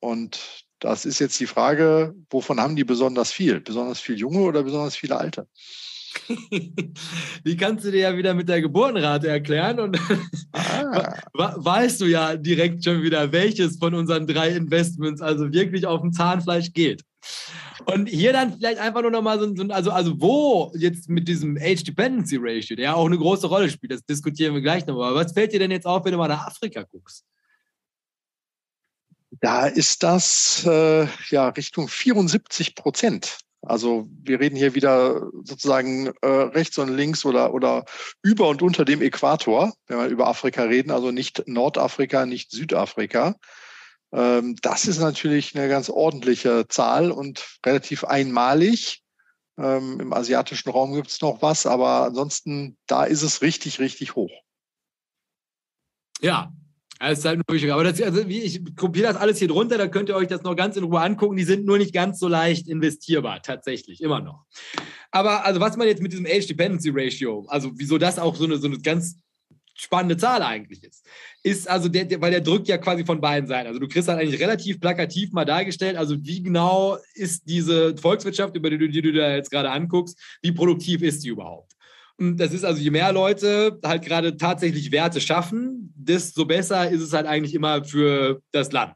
Und das ist jetzt die Frage, wovon haben die besonders viel? Besonders viel Junge oder besonders viele Alte? Die kannst du dir ja wieder mit der Geburtenrate erklären und ah. weißt du ja direkt schon wieder, welches von unseren drei Investments also wirklich auf dem Zahnfleisch geht. Und hier dann vielleicht einfach nur nochmal so, so, also, also wo jetzt mit diesem Age Dependency Ratio, der ja auch eine große Rolle spielt, das diskutieren wir gleich nochmal. Aber was fällt dir denn jetzt auf, wenn du mal nach Afrika guckst? Da ist das äh, ja Richtung 74 Prozent. Also wir reden hier wieder sozusagen äh, rechts und links oder, oder über und unter dem Äquator, wenn wir über Afrika reden, also nicht Nordafrika, nicht Südafrika. Ähm, das ist natürlich eine ganz ordentliche Zahl und relativ einmalig. Ähm, Im asiatischen Raum gibt es noch was, aber ansonsten, da ist es richtig, richtig hoch. Ja, das ist halt nur Aber das, also ich kopiere das alles hier drunter, da könnt ihr euch das noch ganz in Ruhe angucken. Die sind nur nicht ganz so leicht investierbar, tatsächlich, immer noch. Aber also was man jetzt mit diesem Age Dependency Ratio, also wieso das auch so eine, so eine ganz spannende Zahl eigentlich ist, ist also der, der, weil der drückt ja quasi von beiden Seiten. Also du kriegst halt eigentlich relativ plakativ mal dargestellt, also wie genau ist diese Volkswirtschaft, über die du, die du da jetzt gerade anguckst, wie produktiv ist die überhaupt? Das ist also, je mehr Leute halt gerade tatsächlich Werte schaffen, desto besser ist es halt eigentlich immer für das Land.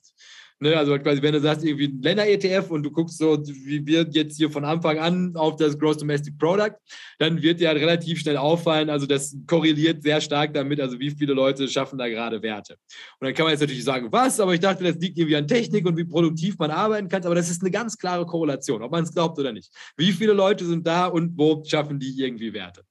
Ne, also quasi, wenn du sagst, irgendwie ein Länder-ETF und du guckst so, wie wird jetzt hier von Anfang an auf das Gross Domestic Product, dann wird dir halt relativ schnell auffallen, also das korreliert sehr stark damit, also wie viele Leute schaffen da gerade Werte. Und dann kann man jetzt natürlich sagen, was, aber ich dachte, das liegt irgendwie an Technik und wie produktiv man arbeiten kann, aber das ist eine ganz klare Korrelation, ob man es glaubt oder nicht. Wie viele Leute sind da und wo schaffen die irgendwie Werte?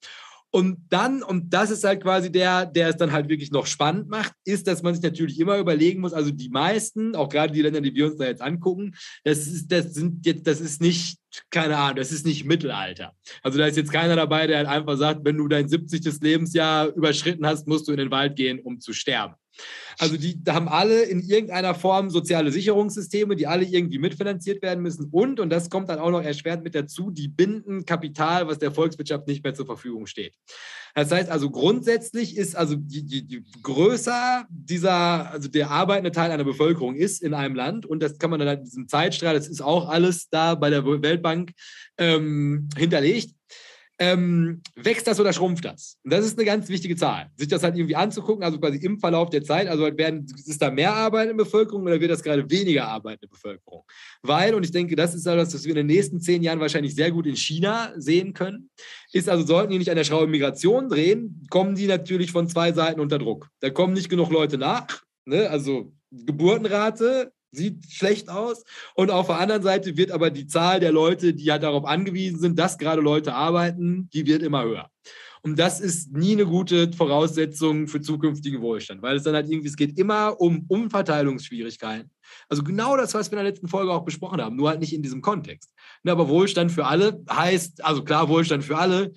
Und dann, und das ist halt quasi der, der es dann halt wirklich noch spannend macht, ist, dass man sich natürlich immer überlegen muss, also die meisten, auch gerade die Länder, die wir uns da jetzt angucken, das ist, das sind jetzt, das ist nicht, keine Ahnung, das ist nicht Mittelalter. Also da ist jetzt keiner dabei, der halt einfach sagt, wenn du dein 70. Lebensjahr überschritten hast, musst du in den Wald gehen, um zu sterben. Also die haben alle in irgendeiner Form soziale Sicherungssysteme, die alle irgendwie mitfinanziert werden müssen. Und, und das kommt dann auch noch erschwert mit dazu, die binden Kapital, was der Volkswirtschaft nicht mehr zur Verfügung steht. Das heißt also grundsätzlich ist also die, die, die größer dieser, also der arbeitende Teil einer Bevölkerung ist in einem Land und das kann man dann in diesem Zeitstrahl, das ist auch alles da bei der Weltbank ähm, hinterlegt ähm, wächst das oder schrumpft das? Und das ist eine ganz wichtige Zahl. Sich das halt irgendwie anzugucken, also quasi im Verlauf der Zeit, also halt werden, ist da mehr Arbeit in der Bevölkerung oder wird das gerade weniger Arbeit in der Bevölkerung? Weil, und ich denke, das ist das, was wir in den nächsten zehn Jahren wahrscheinlich sehr gut in China sehen können, ist also, sollten die nicht an der Schraube Migration drehen, kommen die natürlich von zwei Seiten unter Druck. Da kommen nicht genug Leute nach, ne? also Geburtenrate sieht schlecht aus. Und auf der anderen Seite wird aber die Zahl der Leute, die ja darauf angewiesen sind, dass gerade Leute arbeiten, die wird immer höher. Und das ist nie eine gute Voraussetzung für zukünftigen Wohlstand, weil es dann halt irgendwie, es geht immer um Umverteilungsschwierigkeiten. Also genau das, was wir in der letzten Folge auch besprochen haben, nur halt nicht in diesem Kontext. Ne, aber Wohlstand für alle heißt, also klar, Wohlstand für alle,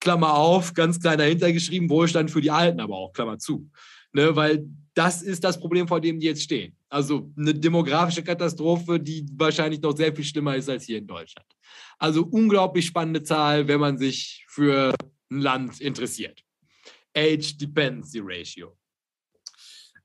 Klammer auf, ganz klein dahinter geschrieben, Wohlstand für die Alten aber auch, Klammer zu. Ne, weil das ist das Problem, vor dem die jetzt stehen. Also eine demografische Katastrophe, die wahrscheinlich noch sehr viel schlimmer ist als hier in Deutschland. Also unglaublich spannende Zahl, wenn man sich für ein Land interessiert. Age Dependency Ratio.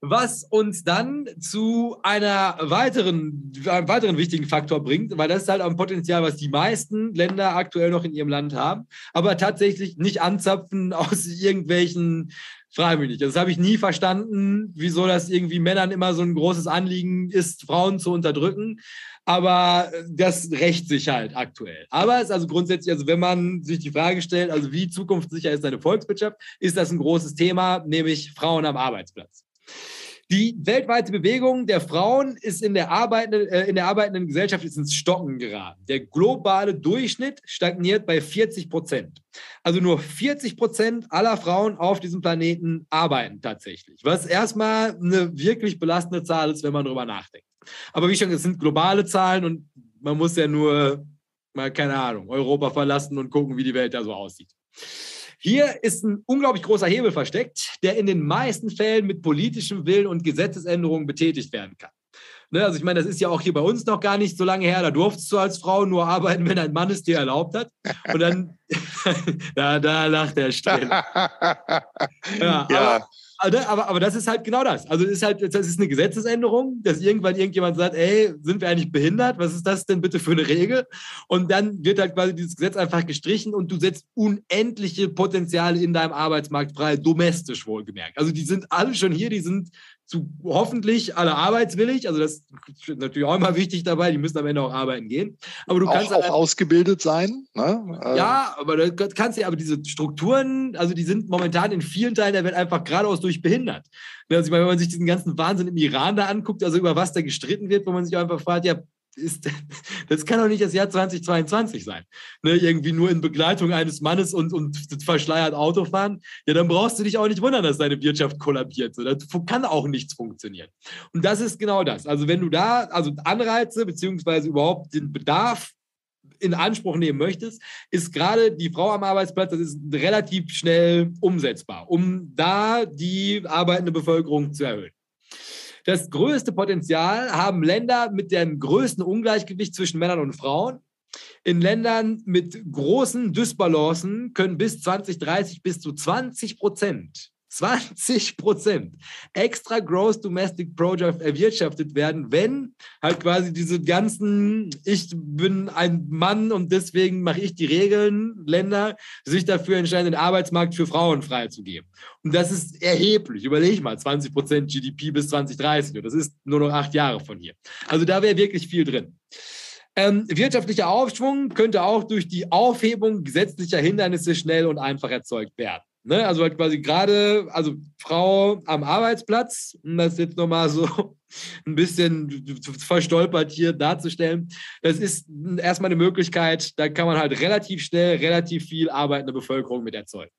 Was uns dann zu einer weiteren, einem weiteren wichtigen Faktor bringt, weil das ist halt ein Potenzial, was die meisten Länder aktuell noch in ihrem Land haben, aber tatsächlich nicht anzapfen aus irgendwelchen nicht. Das habe ich nie verstanden, wieso das irgendwie Männern immer so ein großes Anliegen ist, Frauen zu unterdrücken. Aber das rächt sich halt aktuell. Aber es ist also grundsätzlich, also wenn man sich die Frage stellt, also wie zukunftssicher ist eine Volkswirtschaft, ist das ein großes Thema, nämlich Frauen am Arbeitsplatz. Die weltweite Bewegung der Frauen ist in der, arbeitenden, äh, in der arbeitenden Gesellschaft ist ins Stocken geraten. Der globale Durchschnitt stagniert bei 40 Prozent. Also nur 40 Prozent aller Frauen auf diesem Planeten arbeiten tatsächlich, was erstmal eine wirklich belastende Zahl ist, wenn man darüber nachdenkt. Aber wie schon, es sind globale Zahlen und man muss ja nur mal, keine Ahnung, Europa verlassen und gucken, wie die Welt da so aussieht. Hier ist ein unglaublich großer Hebel versteckt, der in den meisten Fällen mit politischem Willen und Gesetzesänderungen betätigt werden kann. Ne, also ich meine, das ist ja auch hier bei uns noch gar nicht so lange her. Da durftest du als Frau nur arbeiten, wenn ein Mann es dir erlaubt hat. Und dann, da, da lacht er still. ja, ja. Aber, aber, aber das ist halt genau das. Also es ist halt, das ist eine Gesetzesänderung, dass irgendwann irgendjemand sagt, ey, sind wir eigentlich behindert? Was ist das denn bitte für eine Regel? Und dann wird halt quasi dieses Gesetz einfach gestrichen und du setzt unendliche Potenziale in deinem Arbeitsmarkt frei, domestisch wohlgemerkt. Also die sind alle schon hier, die sind zu hoffentlich alle arbeitswillig. Also das ist natürlich auch immer wichtig dabei. Die müssen am Ende auch arbeiten gehen. Aber du auch, kannst auch ausgebildet sein. Ne? Ja, aber du kannst ja, aber diese Strukturen, also die sind momentan in vielen Teilen der Welt einfach geradeaus durch behindert. Also ich meine, wenn man sich diesen ganzen Wahnsinn im Iran da anguckt, also über was da gestritten wird, wo man sich einfach fragt, ja, ist, das kann doch nicht das Jahr 2022 sein. Ne, irgendwie nur in Begleitung eines Mannes und, und verschleiert Auto fahren. Ja, dann brauchst du dich auch nicht wundern, dass deine Wirtschaft kollabiert. Da kann auch nichts funktionieren. Und das ist genau das. Also wenn du da, also Anreize beziehungsweise überhaupt den Bedarf in Anspruch nehmen möchtest, ist gerade die Frau am Arbeitsplatz, das ist relativ schnell umsetzbar, um da die arbeitende Bevölkerung zu erhöhen. Das größte Potenzial haben Länder mit dem größten Ungleichgewicht zwischen Männern und Frauen. In Ländern mit großen Dysbalancen können bis 2030 bis zu 20 Prozent 20 Prozent extra Gross Domestic Product erwirtschaftet werden, wenn halt quasi diese ganzen, ich bin ein Mann und deswegen mache ich die Regeln, Länder sich dafür entscheiden, den Arbeitsmarkt für Frauen freizugeben. Und das ist erheblich. Überleg mal, 20 Prozent GDP bis 2030. Und das ist nur noch acht Jahre von hier. Also da wäre wirklich viel drin. Ähm, wirtschaftlicher Aufschwung könnte auch durch die Aufhebung gesetzlicher Hindernisse schnell und einfach erzeugt werden. Ne? Also halt quasi gerade, also Frau am Arbeitsplatz, um das jetzt nochmal so ein bisschen verstolpert hier darzustellen. Das ist erstmal eine Möglichkeit, da kann man halt relativ schnell relativ viel arbeitende Bevölkerung mit erzeugen.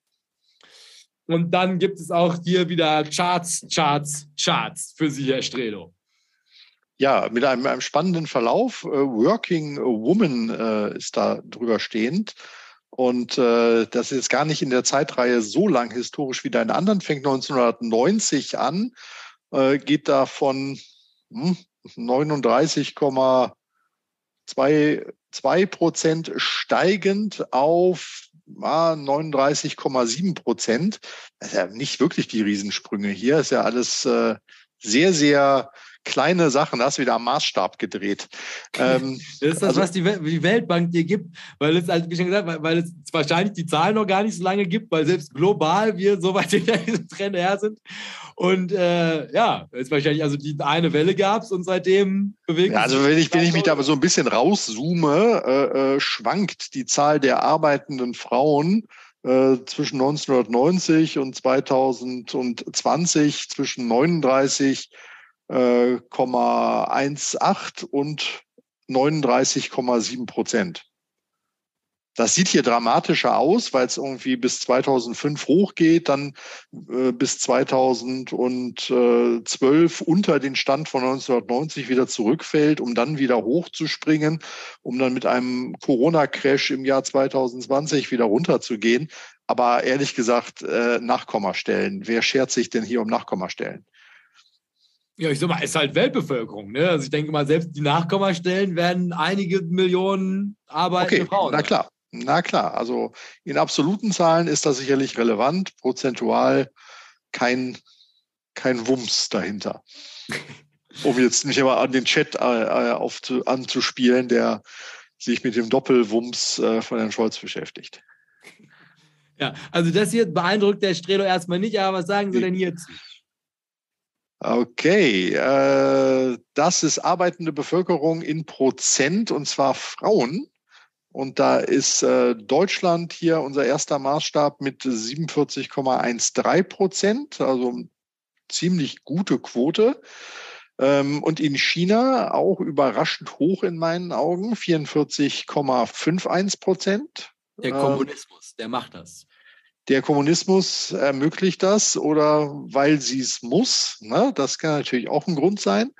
Und dann gibt es auch hier wieder Charts, Charts, Charts für Sie, Herr Strelo. Ja, mit einem, einem spannenden Verlauf. Äh, Working Woman äh, ist da drüber stehend. Und äh, das ist gar nicht in der Zeitreihe so lang historisch wie deine anderen, fängt 1990 an, äh, geht da von hm, 39,2 Prozent steigend auf ah, 39,7 Prozent. Das ist ja nicht wirklich die Riesensprünge hier, ist ja alles äh, sehr, sehr kleine Sachen, da hast du wieder am Maßstab gedreht. Ähm, das ist das, also, was die, die, Weltbank dir gibt, weil es, halt, wie schon gesagt, weil, weil, es wahrscheinlich die Zahlen noch gar nicht so lange gibt, weil selbst global wir so weit hinter diesem Trend her sind. Und äh, ja, ist wahrscheinlich, also die eine Welle gab es und seitdem bewegt ja, Also wenn ich, wenn ich mich da so ein bisschen rauszoome, äh, äh, schwankt die Zahl der arbeitenden Frauen äh, zwischen 1990 und 2020 zwischen 39 0,18 und 39,7 Prozent. Das sieht hier dramatischer aus, weil es irgendwie bis 2005 hochgeht, dann äh, bis 2012 unter den Stand von 1990 wieder zurückfällt, um dann wieder hochzuspringen, um dann mit einem Corona-Crash im Jahr 2020 wieder runterzugehen. Aber ehrlich gesagt, äh, Nachkommastellen. Wer schert sich denn hier um Nachkommastellen? Ja, ich sag mal, es ist halt Weltbevölkerung. Ne? Also ich denke mal, selbst die Nachkommastellen werden einige Millionen arbeitende okay, Frauen. Na klar, na klar. Also in absoluten Zahlen ist das sicherlich relevant, prozentual kein, kein Wumms dahinter. um jetzt nicht immer an den Chat äh, auf, anzuspielen, der sich mit dem Doppelwumms äh, von Herrn Scholz beschäftigt. Ja, also das hier beeindruckt der Strelo erstmal nicht, aber was sagen Sie denn hierzu? Okay, äh, das ist arbeitende Bevölkerung in Prozent und zwar Frauen. Und da ist äh, Deutschland hier unser erster Maßstab mit 47,13 Prozent, also ziemlich gute Quote. Ähm, und in China auch überraschend hoch in meinen Augen, 44,51 Prozent. Der Kommunismus, der macht das der Kommunismus ermöglicht das oder weil sie es muss. Ne? Das kann natürlich auch ein Grund sein.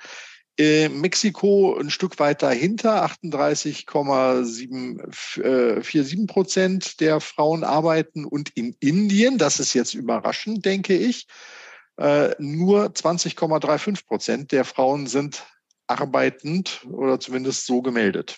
Äh, Mexiko ein Stück weit dahinter, 38,47 Prozent der Frauen arbeiten und in Indien, das ist jetzt überraschend, denke ich, äh, nur 20,35 Prozent der Frauen sind arbeitend oder zumindest so gemeldet.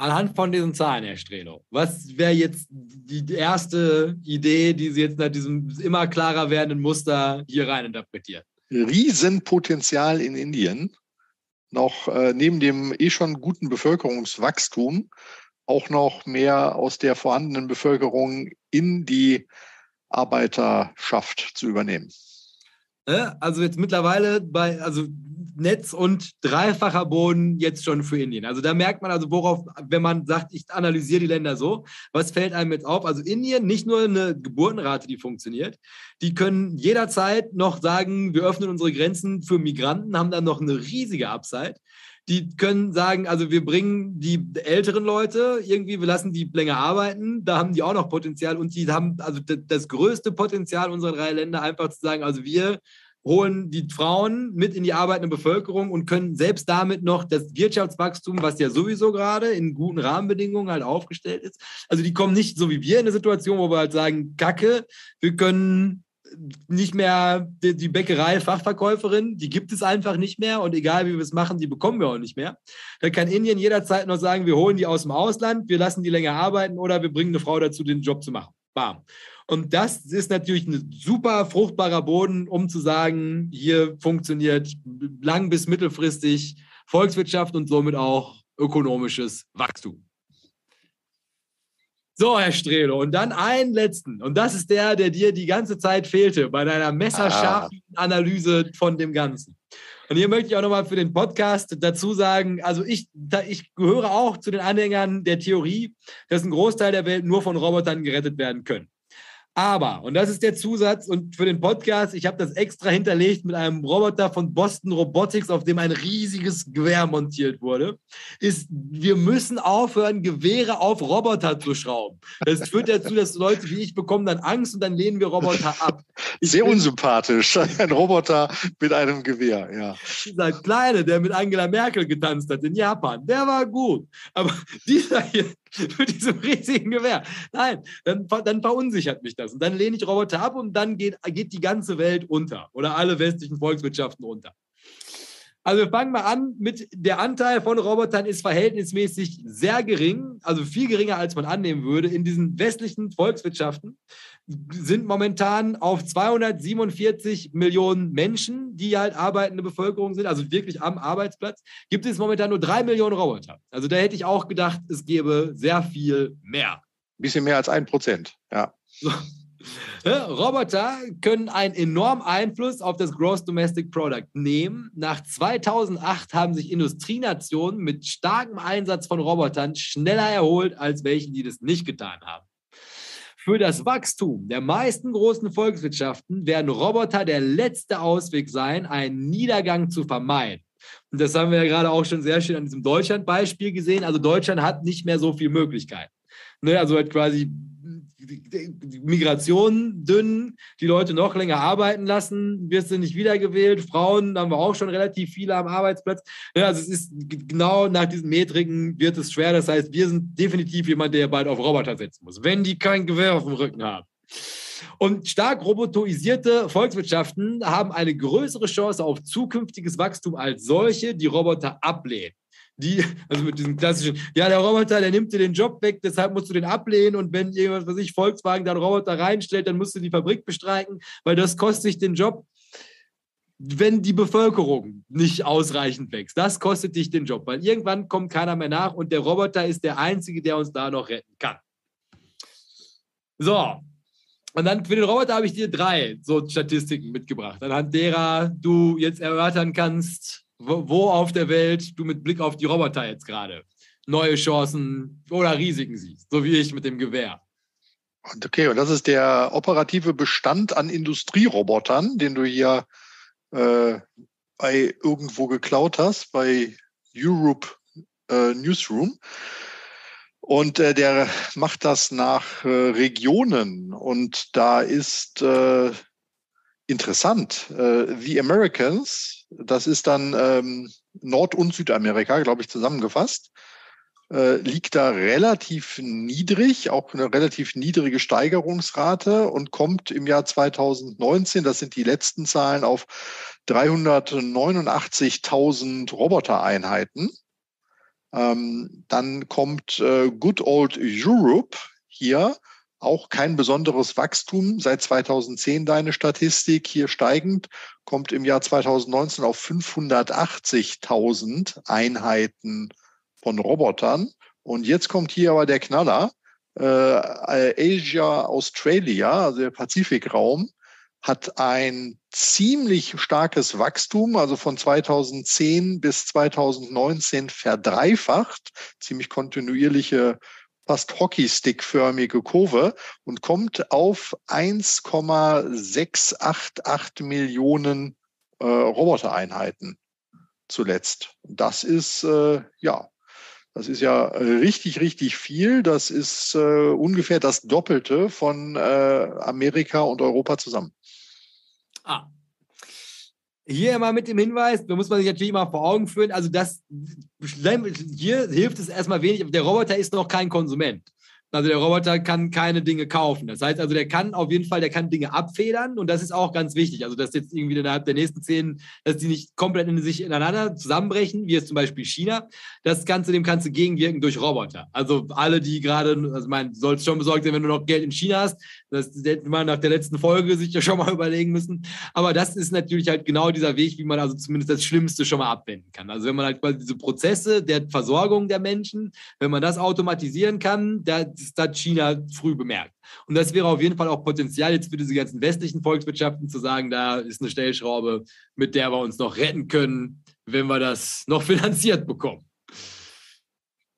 Anhand von diesen Zahlen, Herr Strelo, was wäre jetzt die erste Idee, die Sie jetzt nach diesem immer klarer werdenden Muster hier rein interpretieren? Riesenpotenzial in Indien, noch äh, neben dem eh schon guten Bevölkerungswachstum, auch noch mehr aus der vorhandenen Bevölkerung in die Arbeiterschaft zu übernehmen. Also jetzt mittlerweile bei, also Netz und dreifacher Boden jetzt schon für Indien. Also da merkt man also, worauf, wenn man sagt, ich analysiere die Länder so, was fällt einem jetzt auf? Also Indien, nicht nur eine Geburtenrate, die funktioniert, die können jederzeit noch sagen, wir öffnen unsere Grenzen für Migranten, haben dann noch eine riesige Upside. Die können sagen, also wir bringen die älteren Leute irgendwie, wir lassen die länger arbeiten, da haben die auch noch Potenzial und die haben also das größte Potenzial unserer drei Länder einfach zu sagen, also wir holen die Frauen mit in die arbeitende Bevölkerung und können selbst damit noch das Wirtschaftswachstum, was ja sowieso gerade in guten Rahmenbedingungen halt aufgestellt ist. Also die kommen nicht so wie wir in eine Situation, wo wir halt sagen, Kacke, wir können nicht mehr die, die Bäckerei Fachverkäuferin, die gibt es einfach nicht mehr und egal wie wir es machen, die bekommen wir auch nicht mehr. Da kann Indien jederzeit noch sagen, wir holen die aus dem Ausland, wir lassen die länger arbeiten oder wir bringen eine Frau dazu, den Job zu machen. Bam. Und das ist natürlich ein super fruchtbarer Boden, um zu sagen, hier funktioniert lang bis mittelfristig Volkswirtschaft und somit auch ökonomisches Wachstum. So, Herr Strelo, und dann einen letzten. Und das ist der, der dir die ganze Zeit fehlte bei deiner messerscharfen ah. Analyse von dem Ganzen. Und hier möchte ich auch nochmal für den Podcast dazu sagen, also ich, ich gehöre auch zu den Anhängern der Theorie, dass ein Großteil der Welt nur von Robotern gerettet werden können. Aber, und das ist der Zusatz, und für den Podcast, ich habe das extra hinterlegt mit einem Roboter von Boston Robotics, auf dem ein riesiges Gewehr montiert wurde, ist, wir müssen aufhören, Gewehre auf Roboter zu schrauben. Das führt dazu, dass Leute wie ich bekommen dann Angst und dann lehnen wir Roboter ab. Ich Sehr unsympathisch, ein Roboter mit einem Gewehr, ja. Dieser Kleine, der mit Angela Merkel getanzt hat in Japan, der war gut. Aber dieser hier, mit diesem riesigen Gewehr. Nein, dann, dann verunsichert mich das. Und dann lehne ich Roboter ab und dann geht, geht die ganze Welt unter oder alle westlichen Volkswirtschaften unter. Also wir fangen mal an mit der Anteil von Robotern ist verhältnismäßig sehr gering, also viel geringer als man annehmen würde. In diesen westlichen Volkswirtschaften sind momentan auf 247 Millionen Menschen, die halt arbeitende Bevölkerung sind, also wirklich am Arbeitsplatz, gibt es momentan nur drei Millionen Roboter. Also da hätte ich auch gedacht, es gäbe sehr viel mehr. Ein bisschen mehr als ein Prozent, ja. So. Roboter können einen enormen Einfluss auf das Gross Domestic Product nehmen. Nach 2008 haben sich Industrienationen mit starkem Einsatz von Robotern schneller erholt als welche, die das nicht getan haben. Für das Wachstum der meisten großen Volkswirtschaften werden Roboter der letzte Ausweg sein, einen Niedergang zu vermeiden. Und das haben wir ja gerade auch schon sehr schön an diesem Deutschland-Beispiel gesehen. Also Deutschland hat nicht mehr so viele Möglichkeiten. Ne, also halt quasi Migration dünn, die Leute noch länger arbeiten lassen, wirst du nicht wiedergewählt. Frauen haben wir auch schon relativ viele am Arbeitsplatz. Ja, also es ist genau nach diesen Metriken wird es schwer. Das heißt, wir sind definitiv jemand, der bald auf Roboter setzen muss, wenn die kein Gewehr auf dem Rücken haben. Und stark robotoisierte Volkswirtschaften haben eine größere Chance auf zukünftiges Wachstum als solche, die Roboter ablehnen die, also mit diesem klassischen, ja, der Roboter, der nimmt dir den Job weg, deshalb musst du den ablehnen und wenn irgendwas, was ich, Volkswagen da einen Roboter reinstellt, dann musst du die Fabrik bestreiken, weil das kostet sich den Job, wenn die Bevölkerung nicht ausreichend wächst. Das kostet dich den Job, weil irgendwann kommt keiner mehr nach und der Roboter ist der Einzige, der uns da noch retten kann. So, und dann für den Roboter habe ich dir drei so Statistiken mitgebracht, anhand derer du jetzt erörtern kannst, wo, auf der Welt du mit Blick auf die Roboter jetzt gerade neue Chancen oder Risiken siehst, so wie ich mit dem Gewehr. Okay, und das ist der operative Bestand an Industrierobotern, den du hier äh, bei irgendwo geklaut hast, bei Europe äh, Newsroom. Und äh, der macht das nach äh, Regionen. Und da ist äh, interessant, äh, The Americans das ist dann ähm, Nord- und Südamerika, glaube ich, zusammengefasst. Äh, liegt da relativ niedrig, auch eine relativ niedrige Steigerungsrate und kommt im Jahr 2019, das sind die letzten Zahlen, auf 389.000 Robotereinheiten. Ähm, dann kommt äh, Good Old Europe hier auch kein besonderes Wachstum. Seit 2010 deine Statistik hier steigend, kommt im Jahr 2019 auf 580.000 Einheiten von Robotern. Und jetzt kommt hier aber der Knaller. Äh, Asia, Australia, also der Pazifikraum, hat ein ziemlich starkes Wachstum, also von 2010 bis 2019 verdreifacht, ziemlich kontinuierliche fast Hockeystick-förmige Kurve und kommt auf 1,688 Millionen äh, Robotereinheiten zuletzt. Das ist äh, ja, das ist ja richtig, richtig viel. Das ist äh, ungefähr das Doppelte von äh, Amerika und Europa zusammen. Ah, hier immer mit dem Hinweis, da muss man sich natürlich immer vor Augen führen, also das, hier hilft es erstmal wenig, der Roboter ist noch kein Konsument. Also der Roboter kann keine Dinge kaufen. Das heißt also, der kann auf jeden Fall, der kann Dinge abfedern und das ist auch ganz wichtig. Also dass jetzt irgendwie innerhalb der nächsten zehn, dass die nicht komplett in sich ineinander zusammenbrechen, wie es zum Beispiel China. Das Ganze, dem kannst du gegenwirken durch Roboter. Also alle, die gerade, also man sollst schon besorgt sein, wenn du noch Geld in China hast. Das hätte man nach der letzten Folge sich ja schon mal überlegen müssen. Aber das ist natürlich halt genau dieser Weg, wie man also zumindest das Schlimmste schon mal abwenden kann. Also wenn man halt quasi diese Prozesse der Versorgung der Menschen, wenn man das automatisieren kann, da das hat China früh bemerkt. Und das wäre auf jeden Fall auch Potenzial jetzt für diese ganzen westlichen Volkswirtschaften zu sagen, da ist eine Stellschraube, mit der wir uns noch retten können, wenn wir das noch finanziert bekommen.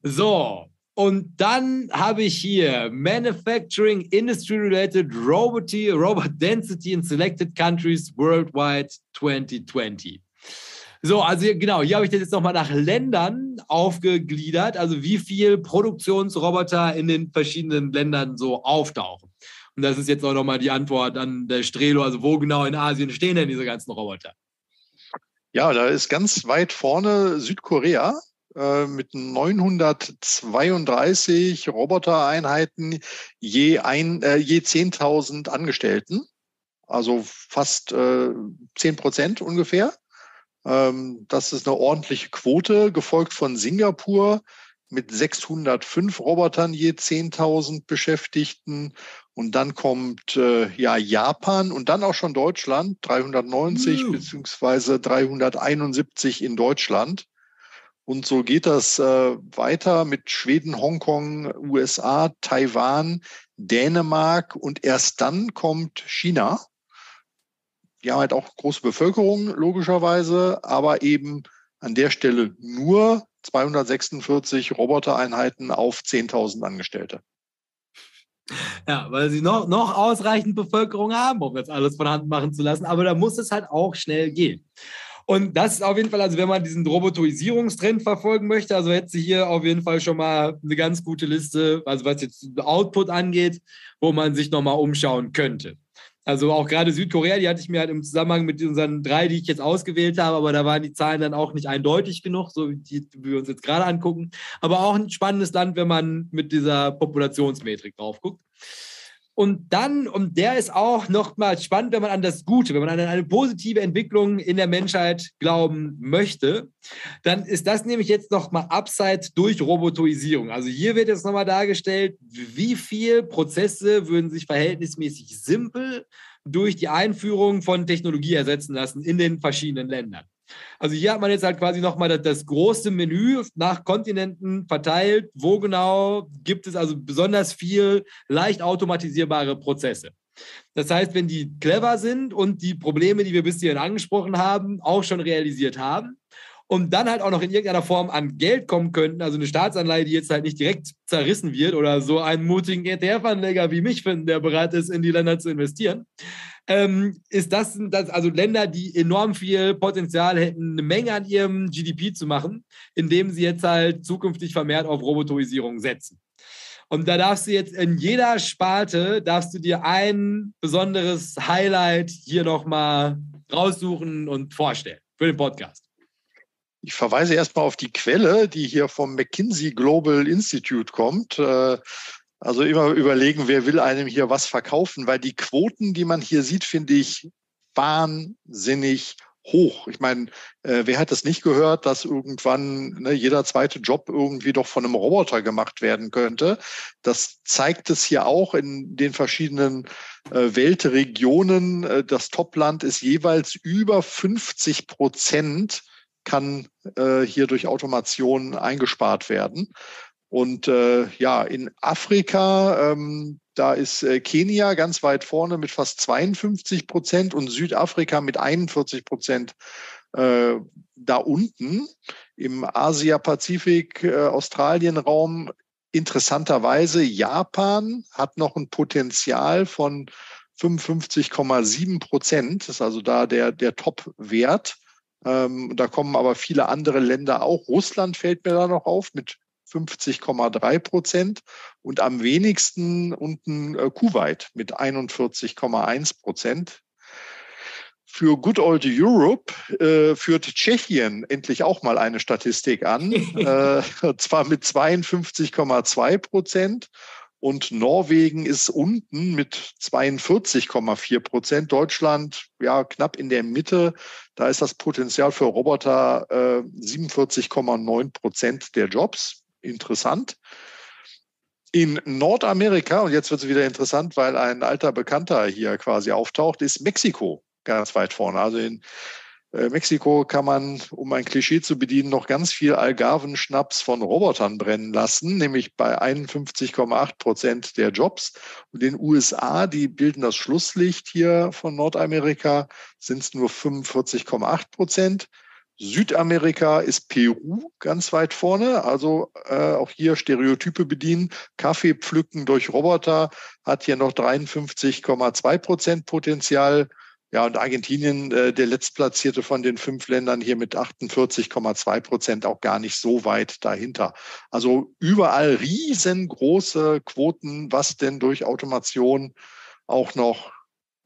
So, Und dann habe ich hier Manufacturing Industry Related Robot, Robot Density in Selected Countries Worldwide 2020. So, also genau, hier habe ich das jetzt nochmal nach Ländern aufgegliedert, also wie viel Produktionsroboter in den verschiedenen Ländern so auftauchen. Und das ist jetzt auch nochmal die Antwort an der Strelo, also wo genau in Asien stehen denn diese ganzen Roboter? Ja, da ist ganz weit vorne Südkorea äh, mit 932 Robotereinheiten je, äh, je 10.000 Angestellten, also fast äh, 10 Prozent ungefähr. Ähm, das ist eine ordentliche Quote, gefolgt von Singapur mit 605 Robotern je 10.000 Beschäftigten. Und dann kommt äh, ja Japan und dann auch schon Deutschland, 390 mhm. beziehungsweise 371 in Deutschland. Und so geht das äh, weiter mit Schweden, Hongkong, USA, Taiwan, Dänemark und erst dann kommt China die haben halt auch große Bevölkerung, logischerweise, aber eben an der Stelle nur 246 Robotereinheiten auf 10.000 Angestellte. Ja, weil sie noch, noch ausreichend Bevölkerung haben, um jetzt alles von Hand machen zu lassen. Aber da muss es halt auch schnell gehen. Und das ist auf jeden Fall, also wenn man diesen Robotorisierungstrend verfolgen möchte, also hätte sie hier auf jeden Fall schon mal eine ganz gute Liste, also was jetzt Output angeht, wo man sich nochmal umschauen könnte. Also auch gerade Südkorea, die hatte ich mir halt im Zusammenhang mit unseren drei, die ich jetzt ausgewählt habe, aber da waren die Zahlen dann auch nicht eindeutig genug, so wie, die, wie wir uns jetzt gerade angucken. Aber auch ein spannendes Land, wenn man mit dieser Populationsmetrik drauf guckt. Und dann, und der ist auch nochmal spannend, wenn man an das Gute, wenn man an eine positive Entwicklung in der Menschheit glauben möchte, dann ist das nämlich jetzt nochmal Upside durch Robotoisierung. Also hier wird jetzt nochmal dargestellt, wie viele Prozesse würden sich verhältnismäßig simpel durch die Einführung von Technologie ersetzen lassen in den verschiedenen Ländern. Also hier hat man jetzt halt quasi nochmal das, das große Menü nach Kontinenten verteilt. Wo genau gibt es also besonders viel leicht automatisierbare Prozesse? Das heißt, wenn die clever sind und die Probleme, die wir bis hierhin angesprochen haben, auch schon realisiert haben und dann halt auch noch in irgendeiner Form an Geld kommen könnten, also eine Staatsanleihe, die jetzt halt nicht direkt zerrissen wird oder so einen mutigen ETF-Anleger wie mich finden, der bereit ist, in die Länder zu investieren, ähm, ist das, das also Länder, die enorm viel Potenzial hätten, eine Menge an ihrem GDP zu machen, indem sie jetzt halt zukünftig vermehrt auf Robotorisierung setzen. Und da darfst du jetzt in jeder Sparte, darfst du dir ein besonderes Highlight hier nochmal raussuchen und vorstellen für den Podcast. Ich verweise erstmal auf die Quelle, die hier vom McKinsey Global Institute kommt. Also immer überlegen, wer will einem hier was verkaufen, weil die Quoten, die man hier sieht, finde ich wahnsinnig hoch. Ich meine, äh, wer hat das nicht gehört, dass irgendwann ne, jeder zweite Job irgendwie doch von einem Roboter gemacht werden könnte? Das zeigt es hier auch in den verschiedenen äh, Weltregionen. Äh, das Topland ist jeweils über 50 Prozent kann äh, hier durch Automation eingespart werden. Und äh, ja, in Afrika, ähm, da ist äh, Kenia ganz weit vorne mit fast 52 Prozent und Südafrika mit 41 Prozent äh, da unten. Im Asia-Pazifik, äh, Australien-Raum interessanterweise Japan hat noch ein Potenzial von 55,7 Prozent. Das ist also da der, der Top-Wert. Ähm, da kommen aber viele andere Länder auch. Russland fällt mir da noch auf mit 50,3 Prozent und am wenigsten unten äh, Kuwait mit 41,1 Prozent. Für Good Old Europe äh, führt Tschechien endlich auch mal eine Statistik an, äh, zwar mit 52,2 Prozent und Norwegen ist unten mit 42,4 Prozent. Deutschland ja knapp in der Mitte. Da ist das Potenzial für Roboter äh, 47,9 Prozent der Jobs interessant. In Nordamerika, und jetzt wird es wieder interessant, weil ein alter Bekannter hier quasi auftaucht, ist Mexiko ganz weit vorne. Also in äh, Mexiko kann man, um ein Klischee zu bedienen, noch ganz viel Algarvenschnaps von Robotern brennen lassen, nämlich bei 51,8 Prozent der Jobs. Und in den USA, die bilden das Schlusslicht hier von Nordamerika, sind es nur 45,8 Prozent. Südamerika ist Peru ganz weit vorne, also äh, auch hier Stereotype bedienen. Kaffee pflücken durch Roboter hat hier noch 53,2 Prozent Potenzial. Ja, und Argentinien, äh, der letztplatzierte von den fünf Ländern hier mit 48,2 Prozent, auch gar nicht so weit dahinter. Also überall riesengroße Quoten, was denn durch Automation auch noch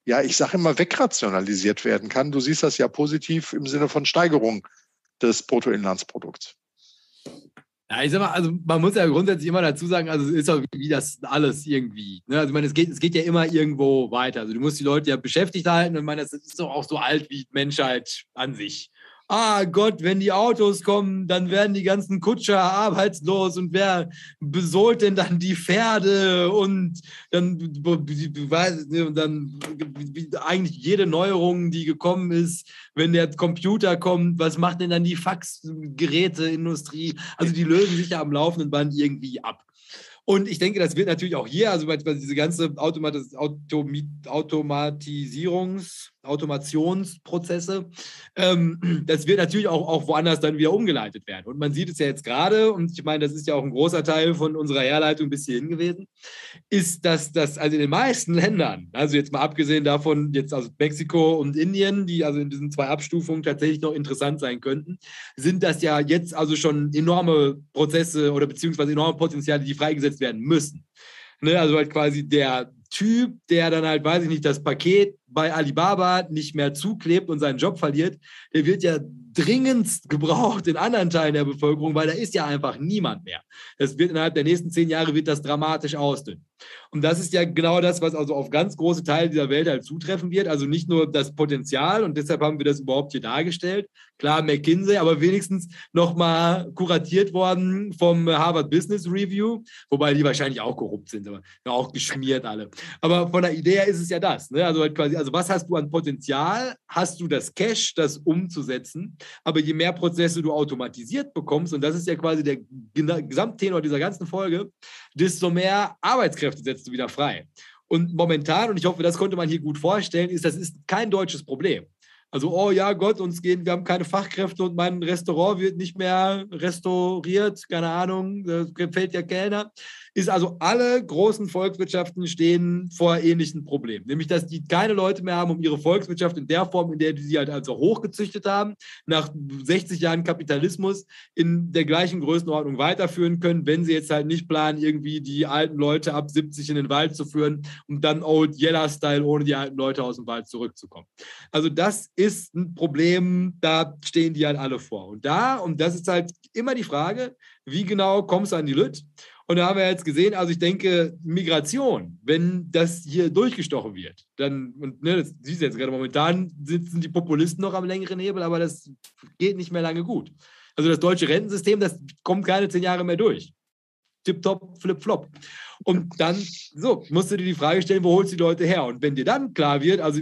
ja, ich sage immer, wegrationalisiert werden kann. Du siehst das ja positiv im Sinne von Steigerung des Bruttoinlandsprodukts. Ja, ich sag mal, also man muss ja grundsätzlich immer dazu sagen, also es ist auch wie das alles irgendwie. Ne? Also ich meine, es geht, es geht ja immer irgendwo weiter. Also du musst die Leute ja beschäftigt halten und ich meine, das ist doch auch so alt wie Menschheit an sich ah Gott, wenn die Autos kommen, dann werden die ganzen Kutscher arbeitslos und wer besohlt denn dann die Pferde und dann, dann eigentlich jede Neuerung, die gekommen ist, wenn der Computer kommt, was macht denn dann die Faxgeräteindustrie? Also die lösen sich ja am laufenden Band irgendwie ab. Und ich denke, das wird natürlich auch hier, also diese ganze Automatis Automatisierungs- Automationsprozesse. Ähm, das wird natürlich auch, auch woanders dann wieder umgeleitet werden. Und man sieht es ja jetzt gerade, und ich meine, das ist ja auch ein großer Teil von unserer Herleitung bis hierhin gewesen, ist, dass das also in den meisten Ländern, also jetzt mal abgesehen davon, jetzt also Mexiko und Indien, die also in diesen zwei Abstufungen tatsächlich noch interessant sein könnten, sind das ja jetzt also schon enorme Prozesse oder beziehungsweise enorme Potenziale, die freigesetzt werden müssen. Ne, also halt quasi der Typ, der dann halt, weiß ich nicht, das Paket bei Alibaba nicht mehr zuklebt und seinen Job verliert, der wird ja dringendst gebraucht in anderen Teilen der Bevölkerung, weil da ist ja einfach niemand mehr. Das wird innerhalb der nächsten zehn Jahre wird das dramatisch ausdünnen. Und das ist ja genau das, was also auf ganz große Teile dieser Welt halt zutreffen wird. Also nicht nur das Potenzial und deshalb haben wir das überhaupt hier dargestellt. Klar, McKinsey, aber wenigstens nochmal kuratiert worden vom Harvard Business Review, wobei die wahrscheinlich auch korrupt sind, aber auch geschmiert alle. Aber von der Idee her ist es ja das. Ne? Also halt quasi, also was hast du an Potenzial? Hast du das Cash, das umzusetzen? Aber je mehr Prozesse du automatisiert bekommst, und das ist ja quasi der Gesamttenor dieser ganzen Folge, desto mehr Arbeitskräfte setzt du wieder frei. Und momentan, und ich hoffe, das konnte man hier gut vorstellen, ist, das ist kein deutsches Problem. Also, oh ja, Gott, uns gehen, wir haben keine Fachkräfte und mein Restaurant wird nicht mehr restauriert, keine Ahnung, da fällt ja Kellner ist also, alle großen Volkswirtschaften stehen vor ähnlichen Problemen. Nämlich, dass die keine Leute mehr haben, um ihre Volkswirtschaft in der Form, in der die sie halt also hochgezüchtet haben, nach 60 Jahren Kapitalismus in der gleichen Größenordnung weiterführen können, wenn sie jetzt halt nicht planen, irgendwie die alten Leute ab 70 in den Wald zu führen und dann Old Yeller-Style ohne die alten Leute aus dem Wald zurückzukommen. Also das ist ein Problem, da stehen die halt alle vor. Und da, und das ist halt immer die Frage, wie genau kommst du an die Lüt? Und da haben wir jetzt gesehen, also ich denke, Migration, wenn das hier durchgestochen wird, dann, und ne, das siehst du jetzt gerade momentan, sitzen die Populisten noch am längeren Hebel, aber das geht nicht mehr lange gut. Also das deutsche Rentensystem, das kommt keine zehn Jahre mehr durch. Tipptopp, flip-flop. Und dann, so, musst du dir die Frage stellen, wo holst du die Leute her? Und wenn dir dann klar wird, also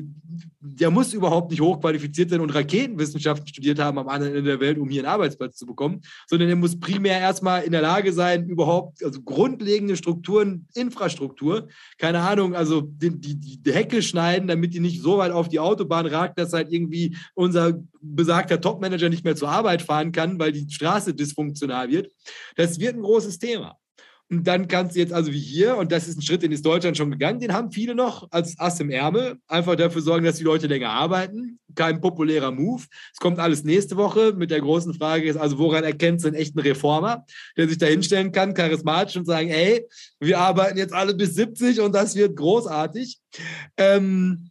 der muss überhaupt nicht hochqualifiziert sein und Raketenwissenschaften studiert haben am anderen Ende der Welt, um hier einen Arbeitsplatz zu bekommen, sondern er muss primär erstmal in der Lage sein, überhaupt, also grundlegende Strukturen, Infrastruktur, keine Ahnung, also die, die, die Hecke schneiden, damit die nicht so weit auf die Autobahn ragt, dass halt irgendwie unser besagter Topmanager nicht mehr zur Arbeit fahren kann, weil die Straße dysfunktional wird. Das wird ein großes Thema. Und dann kannst du jetzt also wie hier, und das ist ein Schritt, den ist Deutschland schon gegangen, den haben viele noch als Ass im Ärmel, einfach dafür sorgen, dass die Leute länger arbeiten. Kein populärer Move. Es kommt alles nächste Woche mit der großen Frage, ist also woran erkennt es einen echten Reformer, der sich da hinstellen kann, charismatisch und sagen, ey, wir arbeiten jetzt alle bis 70 und das wird großartig. Ähm,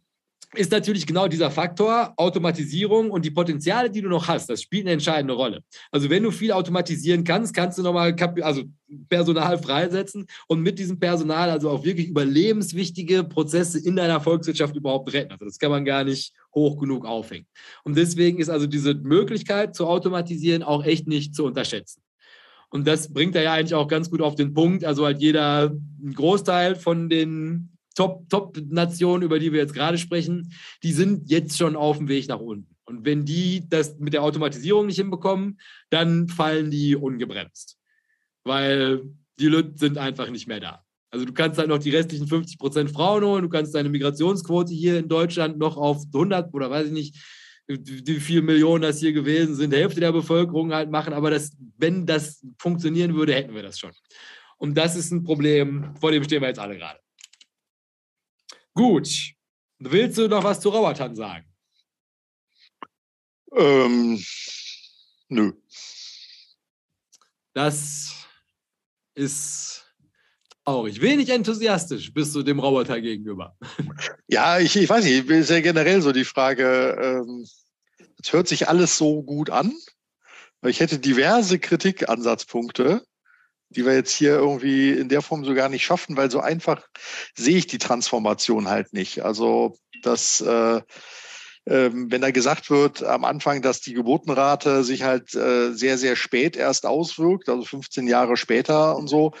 ist natürlich genau dieser Faktor Automatisierung und die Potenziale, die du noch hast, das spielt eine entscheidende Rolle. Also wenn du viel automatisieren kannst, kannst du nochmal also Personal freisetzen und mit diesem Personal also auch wirklich überlebenswichtige Prozesse in deiner Volkswirtschaft überhaupt retten. Also das kann man gar nicht hoch genug aufhängen. Und deswegen ist also diese Möglichkeit zu automatisieren auch echt nicht zu unterschätzen. Und das bringt er ja eigentlich auch ganz gut auf den Punkt. Also halt jeder, ein Großteil von den Top-Nationen, Top über die wir jetzt gerade sprechen, die sind jetzt schon auf dem Weg nach unten. Und wenn die das mit der Automatisierung nicht hinbekommen, dann fallen die ungebremst. Weil die Leute sind einfach nicht mehr da. Also du kannst halt noch die restlichen 50 Prozent Frauen holen, du kannst deine Migrationsquote hier in Deutschland noch auf 100 oder weiß ich nicht, wie viele Millionen das hier gewesen sind, Hälfte der Bevölkerung halt machen, aber das, wenn das funktionieren würde, hätten wir das schon. Und das ist ein Problem, vor dem stehen wir jetzt alle gerade. Gut. Willst du noch was zu Robotern sagen? Ähm, nö. Das ist traurig. Wenig enthusiastisch bist du dem Roboter gegenüber. Ja, ich, ich weiß nicht, ist ja generell so die Frage, ähm, es hört sich alles so gut an. Ich hätte diverse Kritikansatzpunkte, die wir jetzt hier irgendwie in der Form so gar nicht schaffen, weil so einfach sehe ich die Transformation halt nicht. Also das äh, ähm, wenn da gesagt wird am Anfang, dass die Geburtenrate sich halt äh, sehr, sehr spät erst auswirkt, also 15 Jahre später und so,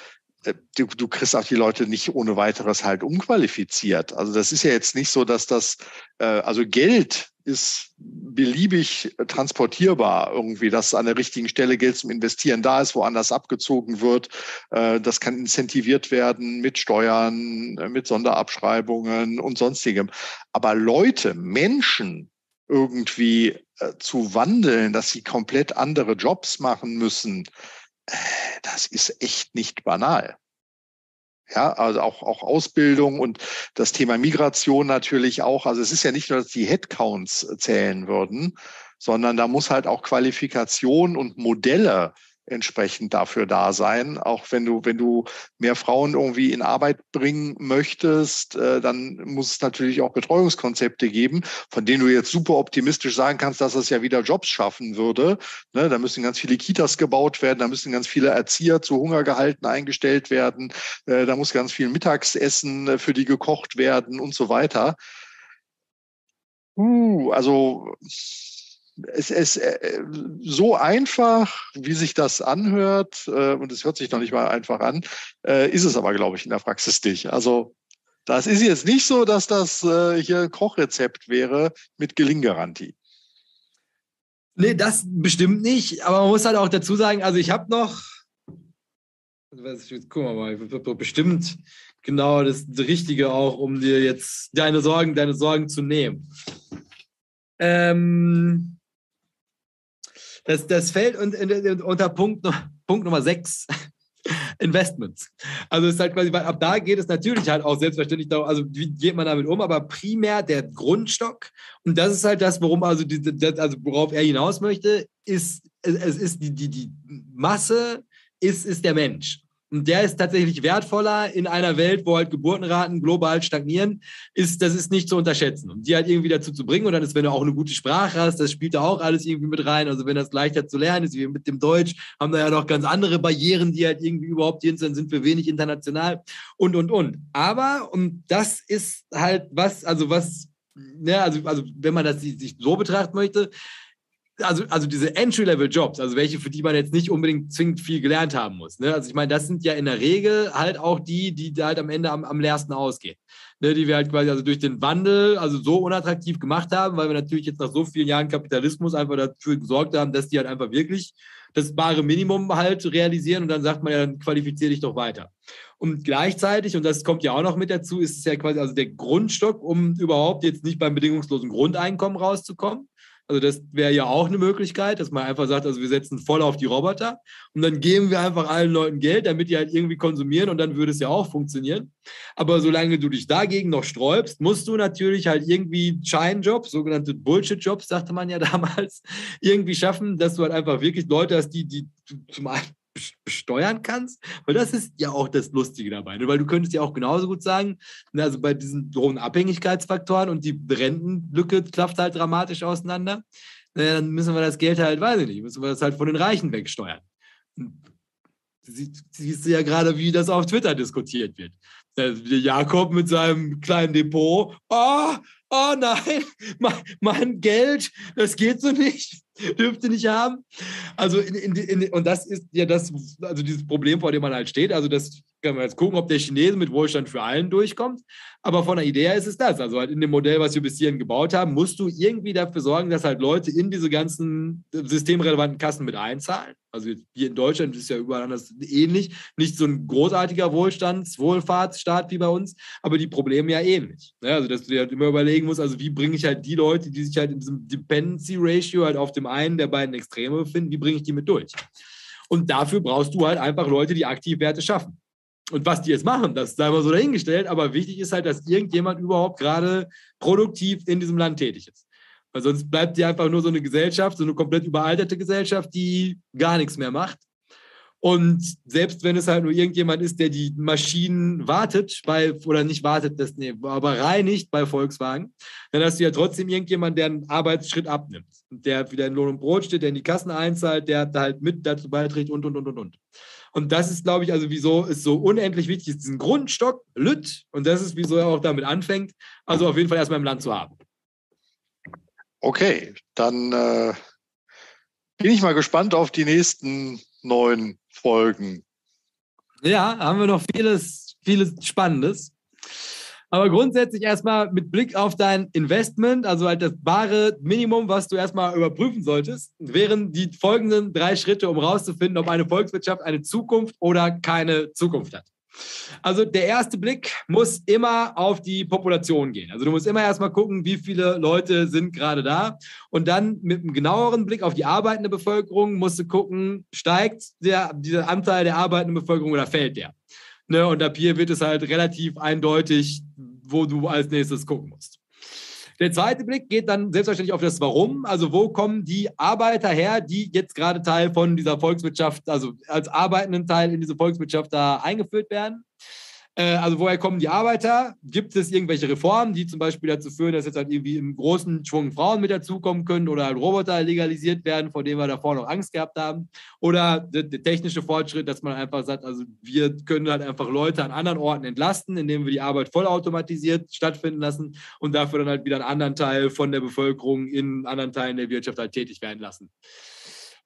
du, du kriegst auch die Leute nicht ohne weiteres halt umqualifiziert. Also das ist ja jetzt nicht so, dass das, äh, also Geld ist beliebig transportierbar irgendwie, dass an der richtigen Stelle Geld zum Investieren da ist, woanders abgezogen wird. Äh, das kann incentiviert werden mit Steuern, äh, mit Sonderabschreibungen und sonstigem. Aber Leute, Menschen irgendwie äh, zu wandeln, dass sie komplett andere Jobs machen müssen, das ist echt nicht banal. Ja, also auch, auch Ausbildung und das Thema Migration natürlich auch. Also es ist ja nicht nur, dass die Headcounts zählen würden, sondern da muss halt auch Qualifikation und Modelle entsprechend dafür da sein. Auch wenn du, wenn du mehr Frauen irgendwie in Arbeit bringen möchtest, äh, dann muss es natürlich auch Betreuungskonzepte geben, von denen du jetzt super optimistisch sagen kannst, dass es ja wieder Jobs schaffen würde. Ne, da müssen ganz viele Kitas gebaut werden, da müssen ganz viele Erzieher zu Hungergehalten eingestellt werden, äh, da muss ganz viel Mittagsessen äh, für die gekocht werden und so weiter. Uh, also es ist äh, so einfach, wie sich das anhört, äh, und es hört sich noch nicht mal einfach an, äh, ist es aber, glaube ich, in der Praxis nicht. Also das ist jetzt nicht so, dass das hier ein Kochrezept wäre mit Gelinggarantie. Nee, das bestimmt nicht. Aber man muss halt auch dazu sagen, also ich habe noch, guck mal, bestimmt genau das Richtige auch, um dir jetzt deine Sorgen, deine Sorgen zu nehmen. Ähm, das, das fällt unter Punkt, Punkt Nummer 6. Investments. Also es ist halt quasi, weil ab da geht es natürlich halt auch selbstverständlich darum, also wie geht man damit um, aber primär der Grundstock und das ist halt das, worum also, die, das, also worauf er hinaus möchte, ist es ist die, die, die Masse ist, ist der Mensch. Und der ist tatsächlich wertvoller in einer Welt, wo halt Geburtenraten global stagnieren, ist, das ist nicht zu unterschätzen. Und die halt irgendwie dazu zu bringen, und dann ist, wenn du auch eine gute Sprache hast, das spielt da auch alles irgendwie mit rein. Also wenn das leichter zu lernen ist, wie mit dem Deutsch, haben da ja noch ganz andere Barrieren, die halt irgendwie überhaupt hier sind, sind wir wenig international und, und, und. Aber, und das ist halt was, also was, ja, also, also wenn man das sich so betrachten möchte, also, also diese Entry-Level-Jobs, also welche, für die man jetzt nicht unbedingt zwingend viel gelernt haben muss. Ne? Also ich meine, das sind ja in der Regel halt auch die, die halt am Ende am, am leersten ausgehen. Ne? Die wir halt quasi also durch den Wandel also so unattraktiv gemacht haben, weil wir natürlich jetzt nach so vielen Jahren Kapitalismus einfach dafür gesorgt haben, dass die halt einfach wirklich das bare Minimum halt realisieren und dann sagt man ja, dann qualifiziere dich doch weiter. Und gleichzeitig, und das kommt ja auch noch mit dazu, ist es ja quasi also der Grundstock, um überhaupt jetzt nicht beim bedingungslosen Grundeinkommen rauszukommen. Also das wäre ja auch eine Möglichkeit, dass man einfach sagt, also wir setzen voll auf die Roboter und dann geben wir einfach allen Leuten Geld, damit die halt irgendwie konsumieren und dann würde es ja auch funktionieren. Aber solange du dich dagegen noch sträubst, musst du natürlich halt irgendwie Scheinjobs, sogenannte Bullshit-Jobs, sagte man ja damals, irgendwie schaffen, dass du halt einfach wirklich Leute hast, die, die zum einen besteuern kannst, weil das ist ja auch das Lustige dabei, ne? weil du könntest ja auch genauso gut sagen, ne, also bei diesen hohen Abhängigkeitsfaktoren und die Rentenlücke klafft halt dramatisch auseinander, dann müssen wir das Geld halt, weiß ich nicht, müssen wir das halt von den Reichen wegsteuern. Siehst du ja gerade, wie das auf Twitter diskutiert wird. Der Jakob mit seinem kleinen Depot, oh, oh nein, mein, mein Geld, das geht so nicht. dürfte nicht haben. Also, in, in, in, und das ist ja das, also dieses Problem, vor dem man halt steht. Also, das können wir jetzt gucken, ob der Chinese mit Wohlstand für allen durchkommt. Aber von der Idee her ist es das. Also, halt in dem Modell, was wir bis hierhin gebaut haben, musst du irgendwie dafür sorgen, dass halt Leute in diese ganzen systemrelevanten Kassen mit einzahlen. Also, hier in Deutschland ist es ja überall anders ähnlich. Nicht so ein großartiger Wohlstands-, Wohlfahrtsstaat wie bei uns, aber die Probleme ja ähnlich. Ja, also, dass du dir halt immer überlegen musst, also, wie bringe ich halt die Leute, die sich halt in diesem Dependency Ratio halt auf dem einen der beiden Extreme befinden, wie bringe ich die mit durch? Und dafür brauchst du halt einfach Leute, die aktiv Werte schaffen. Und was die jetzt machen, das sei mal so dahingestellt, aber wichtig ist halt, dass irgendjemand überhaupt gerade produktiv in diesem Land tätig ist. Weil sonst bleibt die einfach nur so eine Gesellschaft, so eine komplett überalterte Gesellschaft, die gar nichts mehr macht. Und selbst wenn es halt nur irgendjemand ist, der die Maschinen wartet bei, oder nicht wartet, das, nee, aber reinigt bei Volkswagen, dann hast du ja trotzdem irgendjemand, der einen Arbeitsschritt abnimmt. Der wieder in Lohn und Brot steht, der in die Kassen einzahlt, der halt mit dazu beiträgt und, und, und, und, und. Und das ist, glaube ich, also wieso es so unendlich wichtig ist, diesen Grundstock, Lütt, und das ist, wieso er auch damit anfängt, also auf jeden Fall erstmal im Land zu haben. Okay, dann äh, bin ich mal gespannt auf die nächsten neun Folgen. Ja, haben wir noch vieles, vieles Spannendes. Aber grundsätzlich erstmal mit Blick auf dein Investment, also halt das wahre Minimum, was du erstmal überprüfen solltest, wären die folgenden drei Schritte, um herauszufinden, ob eine Volkswirtschaft eine Zukunft oder keine Zukunft hat. Also der erste Blick muss immer auf die Population gehen. Also du musst immer erstmal gucken, wie viele Leute sind gerade da. Und dann mit einem genaueren Blick auf die arbeitende Bevölkerung musst du gucken, steigt der, dieser Anteil der arbeitenden Bevölkerung oder fällt der? Ne, und ab hier wird es halt relativ eindeutig, wo du als nächstes gucken musst. Der zweite Blick geht dann selbstverständlich auf das Warum. Also wo kommen die Arbeiter her, die jetzt gerade Teil von dieser Volkswirtschaft, also als arbeitenden Teil in diese Volkswirtschaft da eingeführt werden? Äh, also woher kommen die Arbeiter? Gibt es irgendwelche Reformen, die zum Beispiel dazu führen, dass jetzt halt irgendwie im großen Schwung Frauen mit dazukommen können oder halt Roboter legalisiert werden, vor denen wir davor noch Angst gehabt haben? Oder der, der, technische Fortschritt, dass man einfach sagt, also wir können halt einfach Leute an anderen Orten entlasten, indem wir die Arbeit vollautomatisiert stattfinden lassen und dafür dann halt wieder einen anderen Teil von der Bevölkerung in anderen Teilen der Wirtschaft halt tätig werden lassen.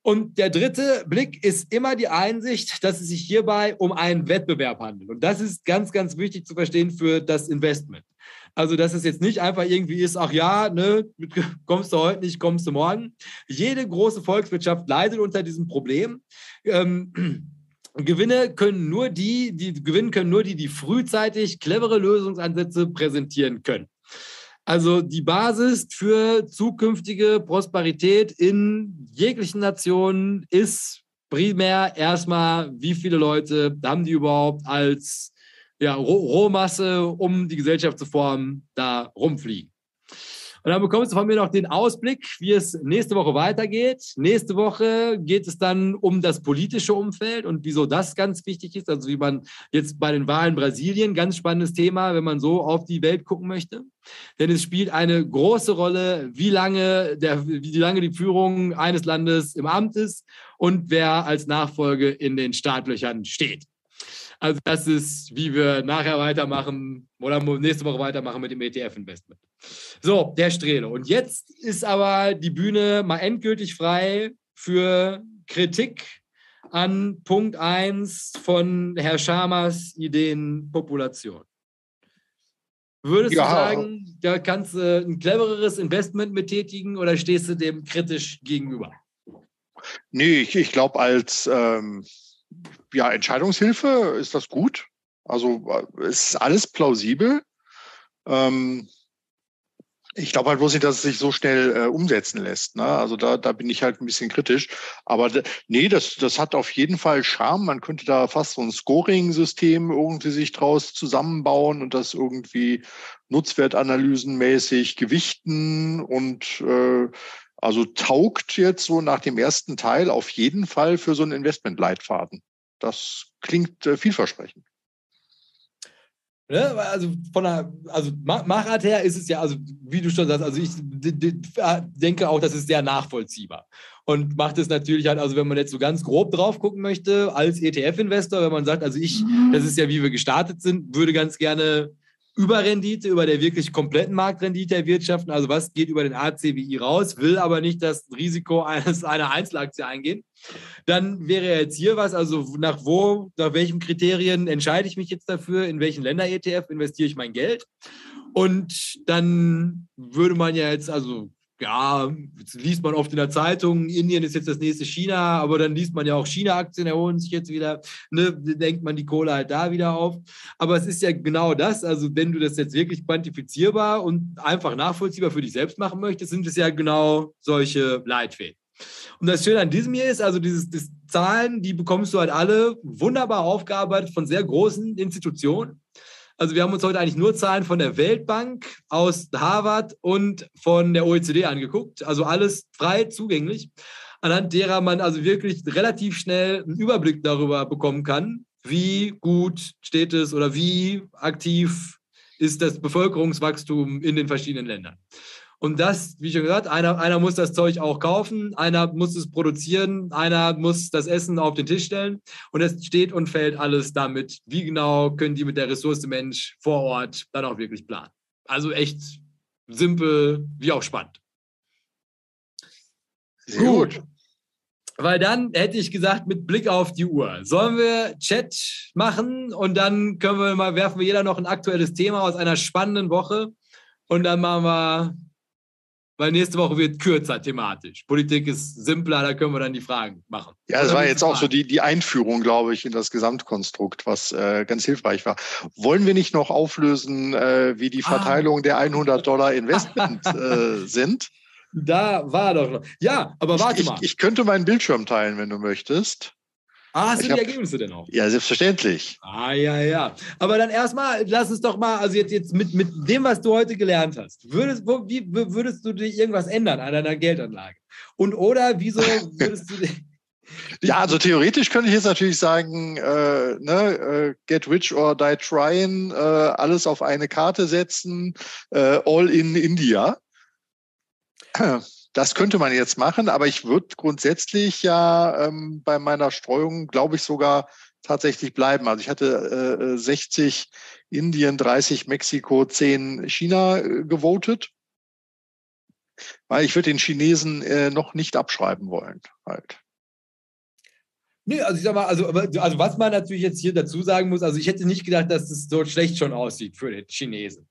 Und der dritte Blick ist immer die Einsicht, dass es sich hierbei um einen Wettbewerb handelt. Und das ist ganz, ganz wichtig zu verstehen für das Investment. Also, dass es jetzt nicht einfach irgendwie ist, ach ja, ne, kommst du heute nicht, kommst du morgen. Jede große Volkswirtschaft leidet unter diesem Problem. Ähm, Gewinne können nur die, die gewinnen können nur die, die frühzeitig clevere Lösungsansätze präsentieren können. Also die Basis für zukünftige Prosperität in jeglichen Nationen ist primär erstmal, wie viele Leute haben die überhaupt als ja, Rohmasse, um die Gesellschaft zu formen, da rumfliegen. Und dann bekommst du von mir noch den Ausblick, wie es nächste Woche weitergeht. Nächste Woche geht es dann um das politische Umfeld und wieso das ganz wichtig ist. Also wie man jetzt bei den Wahlen Brasilien, ganz spannendes Thema, wenn man so auf die Welt gucken möchte. Denn es spielt eine große Rolle, wie lange, der, wie lange die Führung eines Landes im Amt ist und wer als Nachfolge in den Startlöchern steht. Also das ist, wie wir nachher weitermachen oder nächste Woche weitermachen mit dem ETF-Investment. So, der Strele. Und jetzt ist aber die Bühne mal endgültig frei für Kritik an Punkt 1 von Herr Schamers Ideenpopulation. Würdest ja. du sagen, da kannst du ein clevereres Investment betätigen oder stehst du dem kritisch gegenüber? Nee, ich, ich glaube, als ähm, ja, Entscheidungshilfe ist das gut. Also äh, ist alles plausibel. Ähm, ich glaube halt bloß nicht, dass es sich so schnell äh, umsetzen lässt. Ne? Also da, da bin ich halt ein bisschen kritisch. Aber nee, das, das hat auf jeden Fall Charme. Man könnte da fast so ein Scoring-System irgendwie sich draus zusammenbauen und das irgendwie nutzwertanalysenmäßig gewichten und äh, also taugt jetzt so nach dem ersten Teil auf jeden Fall für so einen Investmentleitfaden. Das klingt äh, vielversprechend. Ne? Also von der also Machart her ist es ja, also wie du schon sagst, also ich denke auch, das ist sehr nachvollziehbar. Und macht es natürlich halt, also wenn man jetzt so ganz grob drauf gucken möchte, als ETF-Investor, wenn man sagt, also ich, das ist ja wie wir gestartet sind, würde ganz gerne Überrendite, über der wirklich kompletten Marktrendite erwirtschaften. Also was geht über den ACWI raus, will aber nicht das Risiko eines, einer Einzelaktie eingehen. Dann wäre jetzt hier was, also nach wo, nach welchen Kriterien entscheide ich mich jetzt dafür, in welchen Länder-ETF investiere ich mein Geld. Und dann würde man ja jetzt, also ja, liest man oft in der Zeitung, Indien ist jetzt das nächste China, aber dann liest man ja auch China-Aktien erholen sich jetzt wieder, ne, denkt man die Kohle halt da wieder auf. Aber es ist ja genau das, also wenn du das jetzt wirklich quantifizierbar und einfach nachvollziehbar für dich selbst machen möchtest, sind es ja genau solche Leitfäden. Und das Schöne an diesem hier ist, also dieses, das Zahlen, die bekommst du halt alle wunderbar aufgearbeitet von sehr großen Institutionen. Also wir haben uns heute eigentlich nur Zahlen von der Weltbank, aus Harvard und von der OECD angeguckt. Also alles frei zugänglich, anhand derer man also wirklich relativ schnell einen Überblick darüber bekommen kann, wie gut steht es oder wie aktiv ist das Bevölkerungswachstum in den verschiedenen Ländern. Und das, wie schon gesagt, einer, einer muss das Zeug auch kaufen, einer muss es produzieren, einer muss das Essen auf den Tisch stellen. Und es steht und fällt alles damit, wie genau können die mit der Ressource Mensch vor Ort dann auch wirklich planen. Also echt simpel, wie auch spannend. Sehr gut. gut. Weil dann hätte ich gesagt, mit Blick auf die Uhr, sollen wir Chat machen und dann können wir mal, werfen wir jeder noch ein aktuelles Thema aus einer spannenden Woche und dann machen wir weil nächste Woche wird kürzer thematisch. Politik ist simpler, da können wir dann die Fragen machen. Ja, das war jetzt auch so die, die Einführung, glaube ich, in das Gesamtkonstrukt, was äh, ganz hilfreich war. Wollen wir nicht noch auflösen, äh, wie die ah. Verteilung ah. der 100 Dollar Investment äh, sind? Da war doch noch. Ja, aber warte ich, mal. Ich, ich könnte meinen Bildschirm teilen, wenn du möchtest. Ah, hast du die hab, Ergebnisse denn auch? Ja, selbstverständlich. Ah, ja, ja. Aber dann erstmal, lass es doch mal, also jetzt, jetzt mit, mit dem, was du heute gelernt hast, würdest, wo, wie würdest du dich irgendwas ändern an deiner Geldanlage? Und oder wieso würdest du dich. Ja, also theoretisch könnte ich jetzt natürlich sagen, äh, ne, äh, get rich or die trying, äh, alles auf eine Karte setzen, äh, all in India. Das könnte man jetzt machen, aber ich würde grundsätzlich ja ähm, bei meiner Streuung, glaube ich, sogar tatsächlich bleiben. Also ich hatte äh, 60 Indien, 30 Mexiko, 10 China äh, gewotet, weil ich würde den Chinesen äh, noch nicht abschreiben wollen. Halt. Nee, also ich sag mal, also, also was man natürlich jetzt hier dazu sagen muss, also ich hätte nicht gedacht, dass es so schlecht schon aussieht für den Chinesen.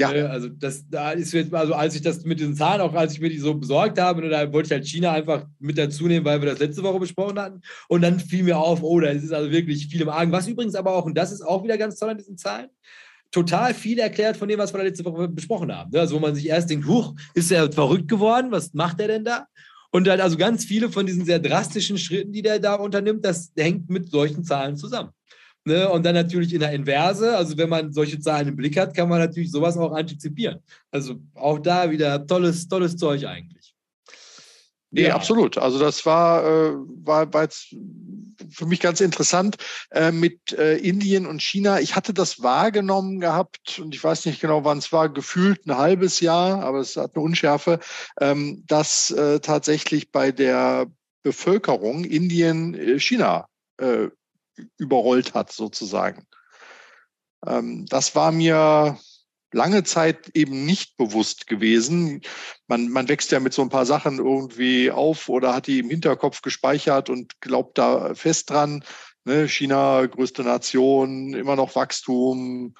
Ja. Ne, also das, da ist jetzt, also als ich das mit den Zahlen, auch als ich mir die so besorgt habe, ne, da wollte ich halt China einfach mit dazu nehmen, weil wir das letzte Woche besprochen hatten. Und dann fiel mir auf, oh, da ist also wirklich viel im Argen. Was übrigens aber auch, und das ist auch wieder ganz toll an diesen Zahlen, total viel erklärt von dem, was wir da letzte Woche besprochen haben. Ne, also wo man sich erst denkt, huch, ist er verrückt geworden? Was macht er denn da? Und dann also ganz viele von diesen sehr drastischen Schritten, die der da unternimmt, das hängt mit solchen Zahlen zusammen. Ne? Und dann natürlich in der Inverse, also wenn man solche Zahlen im Blick hat, kann man natürlich sowas auch antizipieren. Also auch da wieder tolles, tolles Zeug eigentlich. Nee, ja. absolut. Also das war, äh, war, war jetzt für mich ganz interessant äh, mit äh, Indien und China. Ich hatte das wahrgenommen gehabt und ich weiß nicht genau, wann es war, gefühlt ein halbes Jahr, aber es hat eine Unschärfe, ähm, dass äh, tatsächlich bei der Bevölkerung Indien äh, China äh, überrollt hat, sozusagen. Ähm, das war mir lange Zeit eben nicht bewusst gewesen. Man, man wächst ja mit so ein paar Sachen irgendwie auf oder hat die im Hinterkopf gespeichert und glaubt da fest dran. Ne? China, größte Nation, immer noch Wachstum,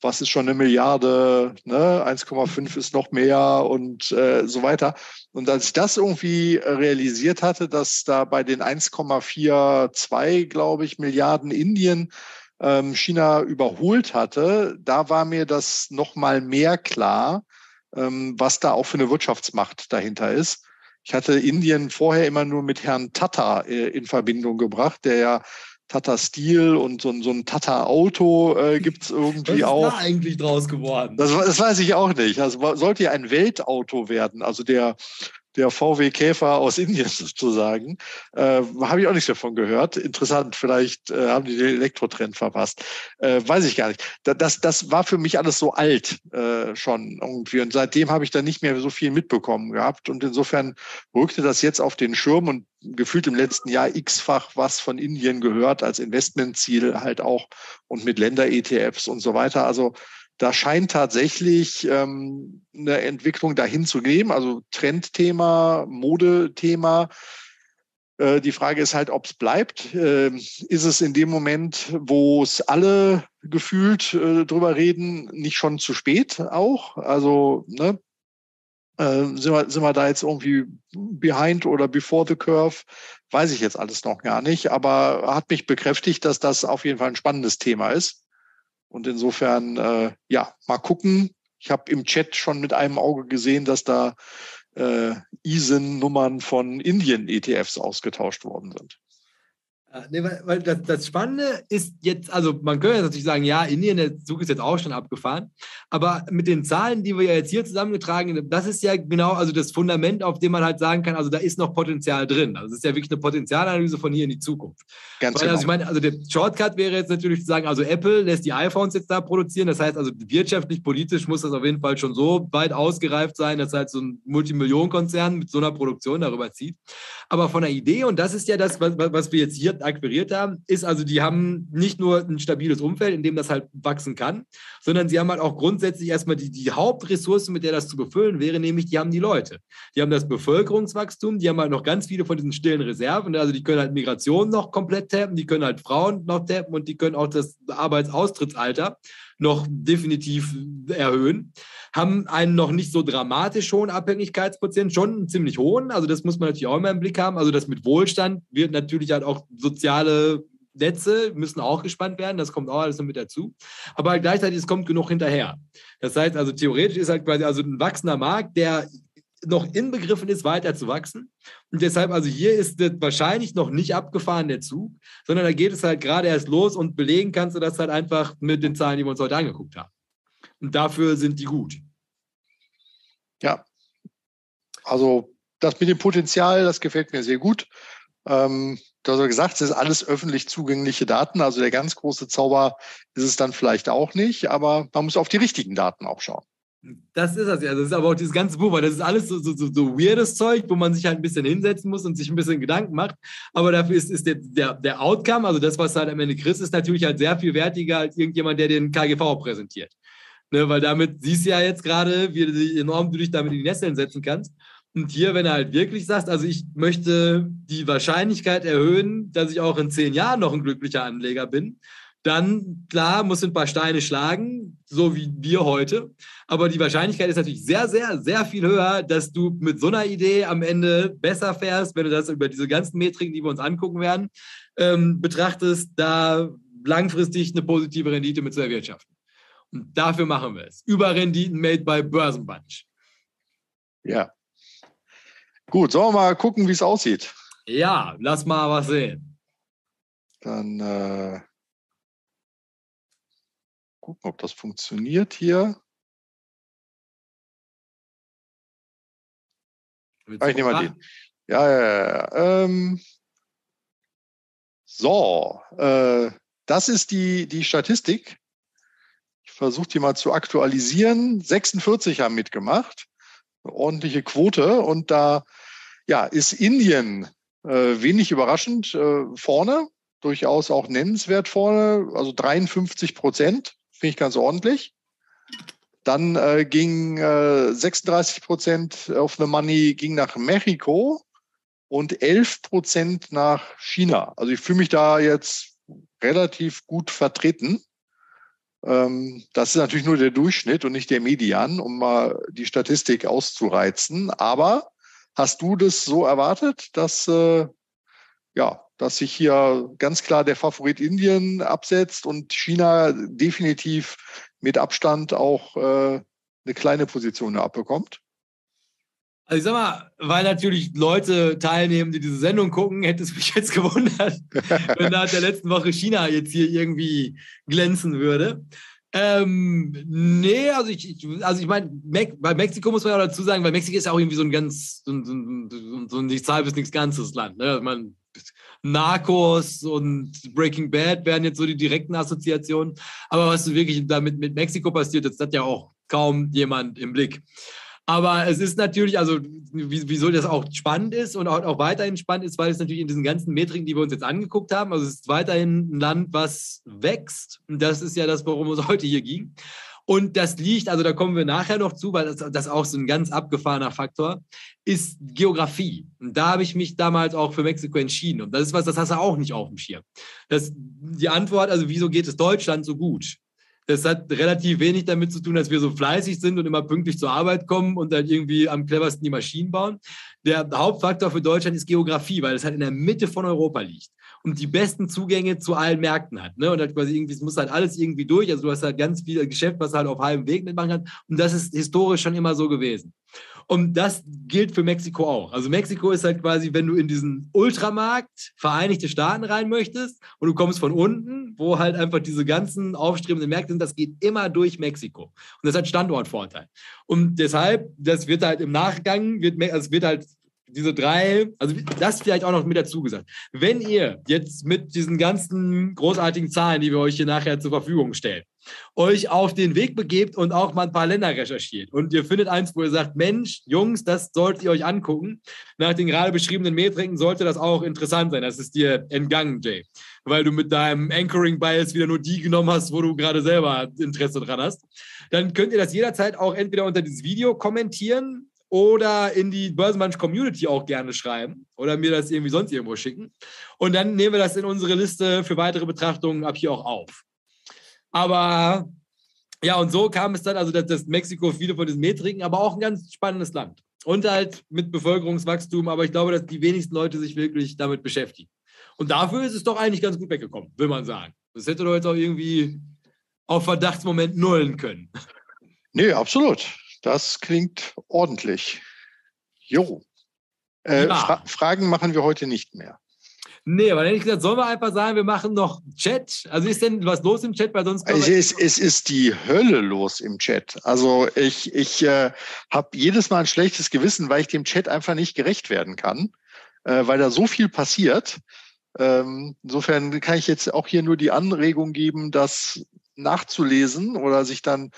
was ist schon eine Milliarde, ne? 1,5 ist noch mehr und äh, so weiter. Und als ich das irgendwie realisiert hatte, dass da bei den 1,42, glaube ich, Milliarden Indien ähm, China überholt hatte, da war mir das noch mal mehr klar, ähm, was da auch für eine Wirtschaftsmacht dahinter ist. Ich hatte Indien vorher immer nur mit Herrn Tata äh, in Verbindung gebracht, der ja Tata Steel und so, so ein Tata Auto äh, gibt es irgendwie auch. Was ist da eigentlich draus geworden? Das, das, weiß ich auch nicht. Also sollte ja ein Weltauto werden, also der der VW Käfer aus Indien sozusagen. Äh, Habe ich auch nichts davon gehört. Interessant, vielleicht äh, haben die den Elektrotrend verpasst. Äh, weiß ich gar nicht. Das, das war für mich alles so alt äh, schon irgendwie. Und seitdem habe ich dann nicht mehr so viel mitbekommen gehabt. Und insofern rückte das jetzt auf den Schirm und gefühlt im letzten Jahr x-fach was von Indien gehört als Investmentziel halt auch und mit Länder-ETFs und so weiter. Also da scheint tatsächlich ähm, eine Entwicklung dahin zu geben, also Trendthema, Modethema. Äh, die Frage ist halt, ob es bleibt. Äh, ist es in dem Moment, wo es alle gefühlt äh, drüber reden, nicht schon zu spät auch? Also ne, äh, sind, wir, sind wir da jetzt irgendwie behind oder before the curve? Weiß ich jetzt alles noch gar nicht, aber hat mich bekräftigt, dass das auf jeden Fall ein spannendes Thema ist. Und insofern, äh, ja, mal gucken. Ich habe im Chat schon mit einem Auge gesehen, dass da äh, ISIN-Nummern von Indien-ETFs ausgetauscht worden sind. Äh, nee, weil, weil das, das, Spannende ist jetzt, also man könnte natürlich sagen, ja, Indien, der Zug ist jetzt auch schon abgefahren, aber mit den Zahlen, die wir ja jetzt hier zusammengetragen haben, das ist ja genau also das Fundament, auf dem man halt sagen kann, also da ist noch Potenzial drin. Also es ist ja wirklich eine Potenzialanalyse von hier in die Zukunft. Ganz weil, genau. Also ich meine, also der Shortcut wäre jetzt natürlich zu sagen, also Apple lässt die iPhones jetzt da produzieren, das heißt also wirtschaftlich, politisch muss das auf jeden Fall schon so weit ausgereift sein, dass halt so ein Multimillionenkonzern mit so einer Produktion darüber zieht. Aber von der Idee, und das ist ja das, was, was wir jetzt hier akquiriert haben, ist also, die haben nicht nur ein stabiles Umfeld, in dem das halt wachsen kann, sondern sie haben halt auch grundsätzlich erstmal die, die Hauptressource, mit der das zu befüllen wäre, nämlich die haben die Leute. Die haben das Bevölkerungswachstum, die haben halt noch ganz viele von diesen stillen Reserven, also die können halt Migration noch komplett tappen, die können halt Frauen noch tappen und die können auch das Arbeitsaustrittsalter noch definitiv erhöhen, haben einen noch nicht so dramatisch hohen Abhängigkeitsprozent, schon einen ziemlich hohen. Also das muss man natürlich auch immer im Blick haben. Also das mit Wohlstand wird natürlich halt auch soziale Netze müssen auch gespannt werden, das kommt auch alles noch mit dazu. Aber gleichzeitig, es kommt genug hinterher. Das heißt also, theoretisch ist halt quasi also ein wachsender Markt, der noch inbegriffen ist, weiter zu wachsen. Und deshalb, also hier ist wahrscheinlich noch nicht abgefahren, der Zug, sondern da geht es halt gerade erst los und belegen kannst du das halt einfach mit den Zahlen, die wir uns heute angeguckt haben. Und dafür sind die gut. Ja. Also das mit dem Potenzial, das gefällt mir sehr gut. Ähm, du hast ja gesagt, es ist alles öffentlich zugängliche Daten. Also der ganz große Zauber ist es dann vielleicht auch nicht, aber man muss auf die richtigen Daten auch schauen. Das ist das ja. Das ist aber auch dieses ganze Buch, weil das ist alles so, so, so, so weirdes Zeug, wo man sich halt ein bisschen hinsetzen muss und sich ein bisschen Gedanken macht. Aber dafür ist, ist der, der, der Outcome, also das, was halt am Ende kriegst, ist natürlich halt sehr viel wertiger als irgendjemand, der den KGV präsentiert. Ne, weil damit siehst du ja jetzt gerade, wie enorm du dich damit in die Nesseln setzen kannst. Und hier, wenn du halt wirklich sagst, also ich möchte die Wahrscheinlichkeit erhöhen, dass ich auch in zehn Jahren noch ein glücklicher Anleger bin, dann klar, muss ein paar Steine schlagen, so wie wir heute. Aber die Wahrscheinlichkeit ist natürlich sehr, sehr, sehr viel höher, dass du mit so einer Idee am Ende besser fährst, wenn du das über diese ganzen Metriken, die wir uns angucken werden, ähm, betrachtest, da langfristig eine positive Rendite mit zu erwirtschaften. Und dafür machen wir es. Überrenditen made by Börsenbunch. Ja. Gut, sollen wir mal gucken, wie es aussieht? Ja, lass mal was sehen. Dann äh gucken, ob das funktioniert hier. Ah, ich nehme mal den. Ja, ja, ja. Ähm, so, äh, das ist die, die Statistik. Ich versuche die mal zu aktualisieren. 46 haben mitgemacht. Eine ordentliche Quote. Und da ja, ist Indien äh, wenig überraschend äh, vorne. Durchaus auch nennenswert vorne. Also 53 Prozent. Finde ich ganz ordentlich. Dann äh, ging äh, 36 Prozent of the money ging nach Mexiko und 11 Prozent nach China. Also ich fühle mich da jetzt relativ gut vertreten. Ähm, das ist natürlich nur der Durchschnitt und nicht der Median, um mal die Statistik auszureizen. Aber hast du das so erwartet, dass äh, ja, dass sich hier ganz klar der Favorit Indien absetzt und China definitiv mit Abstand auch äh, eine kleine Position abbekommt? Also ich sag mal, weil natürlich Leute teilnehmen, die diese Sendung gucken, hätte es mich jetzt gewundert, wenn nach der letzten Woche China jetzt hier irgendwie glänzen würde. Ähm, nee, also ich, ich also ich meine, bei Mexiko muss man ja dazu sagen, weil Mexiko ist ja auch irgendwie so ein ganz, so, so, so, so ein nichts halbes, nichts ganzes Land. Ne? Also man, Narcos und Breaking Bad wären jetzt so die direkten Assoziationen. Aber was wirklich damit mit Mexiko passiert, das hat ja auch kaum jemand im Blick. Aber es ist natürlich, also wieso das auch spannend ist und auch, weiterhin spannend ist, weil es natürlich in diesen ganzen Metriken, die wir uns jetzt angeguckt haben, also es ist weiterhin ein Land, was wächst. Und das ist ja das, worum es heute hier ging. Und das liegt, also da kommen wir nachher noch zu, weil das, das auch so ein ganz abgefahrener Faktor ist Geografie. Und da habe ich mich damals auch für Mexiko entschieden. Und das ist was, das hast du auch nicht auf dem Schirm. Das, die Antwort, also wieso geht es Deutschland so gut? Das hat relativ wenig damit zu tun, dass wir so fleißig sind und immer pünktlich zur Arbeit kommen und dann irgendwie am cleversten die Maschinen bauen. Der Hauptfaktor für Deutschland ist Geografie, weil es halt in der Mitte von Europa liegt und die besten Zugänge zu allen Märkten hat. Ne? Und halt quasi irgendwie, es muss halt alles irgendwie durch. Also du hast halt ganz viel Geschäft, was halt auf halbem Weg mitmachen kann. Und das ist historisch schon immer so gewesen. Und das gilt für Mexiko auch. Also Mexiko ist halt quasi, wenn du in diesen Ultramarkt Vereinigte Staaten rein möchtest und du kommst von unten, wo halt einfach diese ganzen aufstrebenden Märkte sind, das geht immer durch Mexiko. Und das hat Standortvorteil. Und deshalb, das wird halt im Nachgang, wird, also es wird halt diese drei, also das vielleicht auch noch mit dazu gesagt. Wenn ihr jetzt mit diesen ganzen großartigen Zahlen, die wir euch hier nachher zur Verfügung stellen, euch auf den Weg begebt und auch mal ein paar Länder recherchiert und ihr findet eins, wo ihr sagt, Mensch, Jungs, das solltet ihr euch angucken. Nach den gerade beschriebenen Metriken sollte das auch interessant sein. Das ist dir entgangen, Jay, weil du mit deinem Anchoring-Bias wieder nur die genommen hast, wo du gerade selber Interesse dran hast. Dann könnt ihr das jederzeit auch entweder unter dieses Video kommentieren oder in die Börsenmansch-Community auch gerne schreiben oder mir das irgendwie sonst irgendwo schicken. Und dann nehmen wir das in unsere Liste für weitere Betrachtungen ab hier auch auf. Aber ja, und so kam es dann, also dass, dass Mexiko viele von diesen Metriken, aber auch ein ganz spannendes Land. Und halt mit Bevölkerungswachstum, aber ich glaube, dass die wenigsten Leute sich wirklich damit beschäftigen. Und dafür ist es doch eigentlich ganz gut weggekommen, will man sagen. Das hätte doch jetzt auch irgendwie auf Verdachtsmoment nullen können. Nee, absolut. Das klingt ordentlich. Jo. Äh, ja. Fra Fragen machen wir heute nicht mehr. Nee, aber ehrlich gesagt, sollen wir einfach sagen, wir machen noch Chat? Also ist denn was los im Chat? Weil sonst es, ist, es ist die Hölle los im Chat. Also ich, ich äh, habe jedes Mal ein schlechtes Gewissen, weil ich dem Chat einfach nicht gerecht werden kann, äh, weil da so viel passiert. Ähm, insofern kann ich jetzt auch hier nur die Anregung geben, das nachzulesen oder sich dann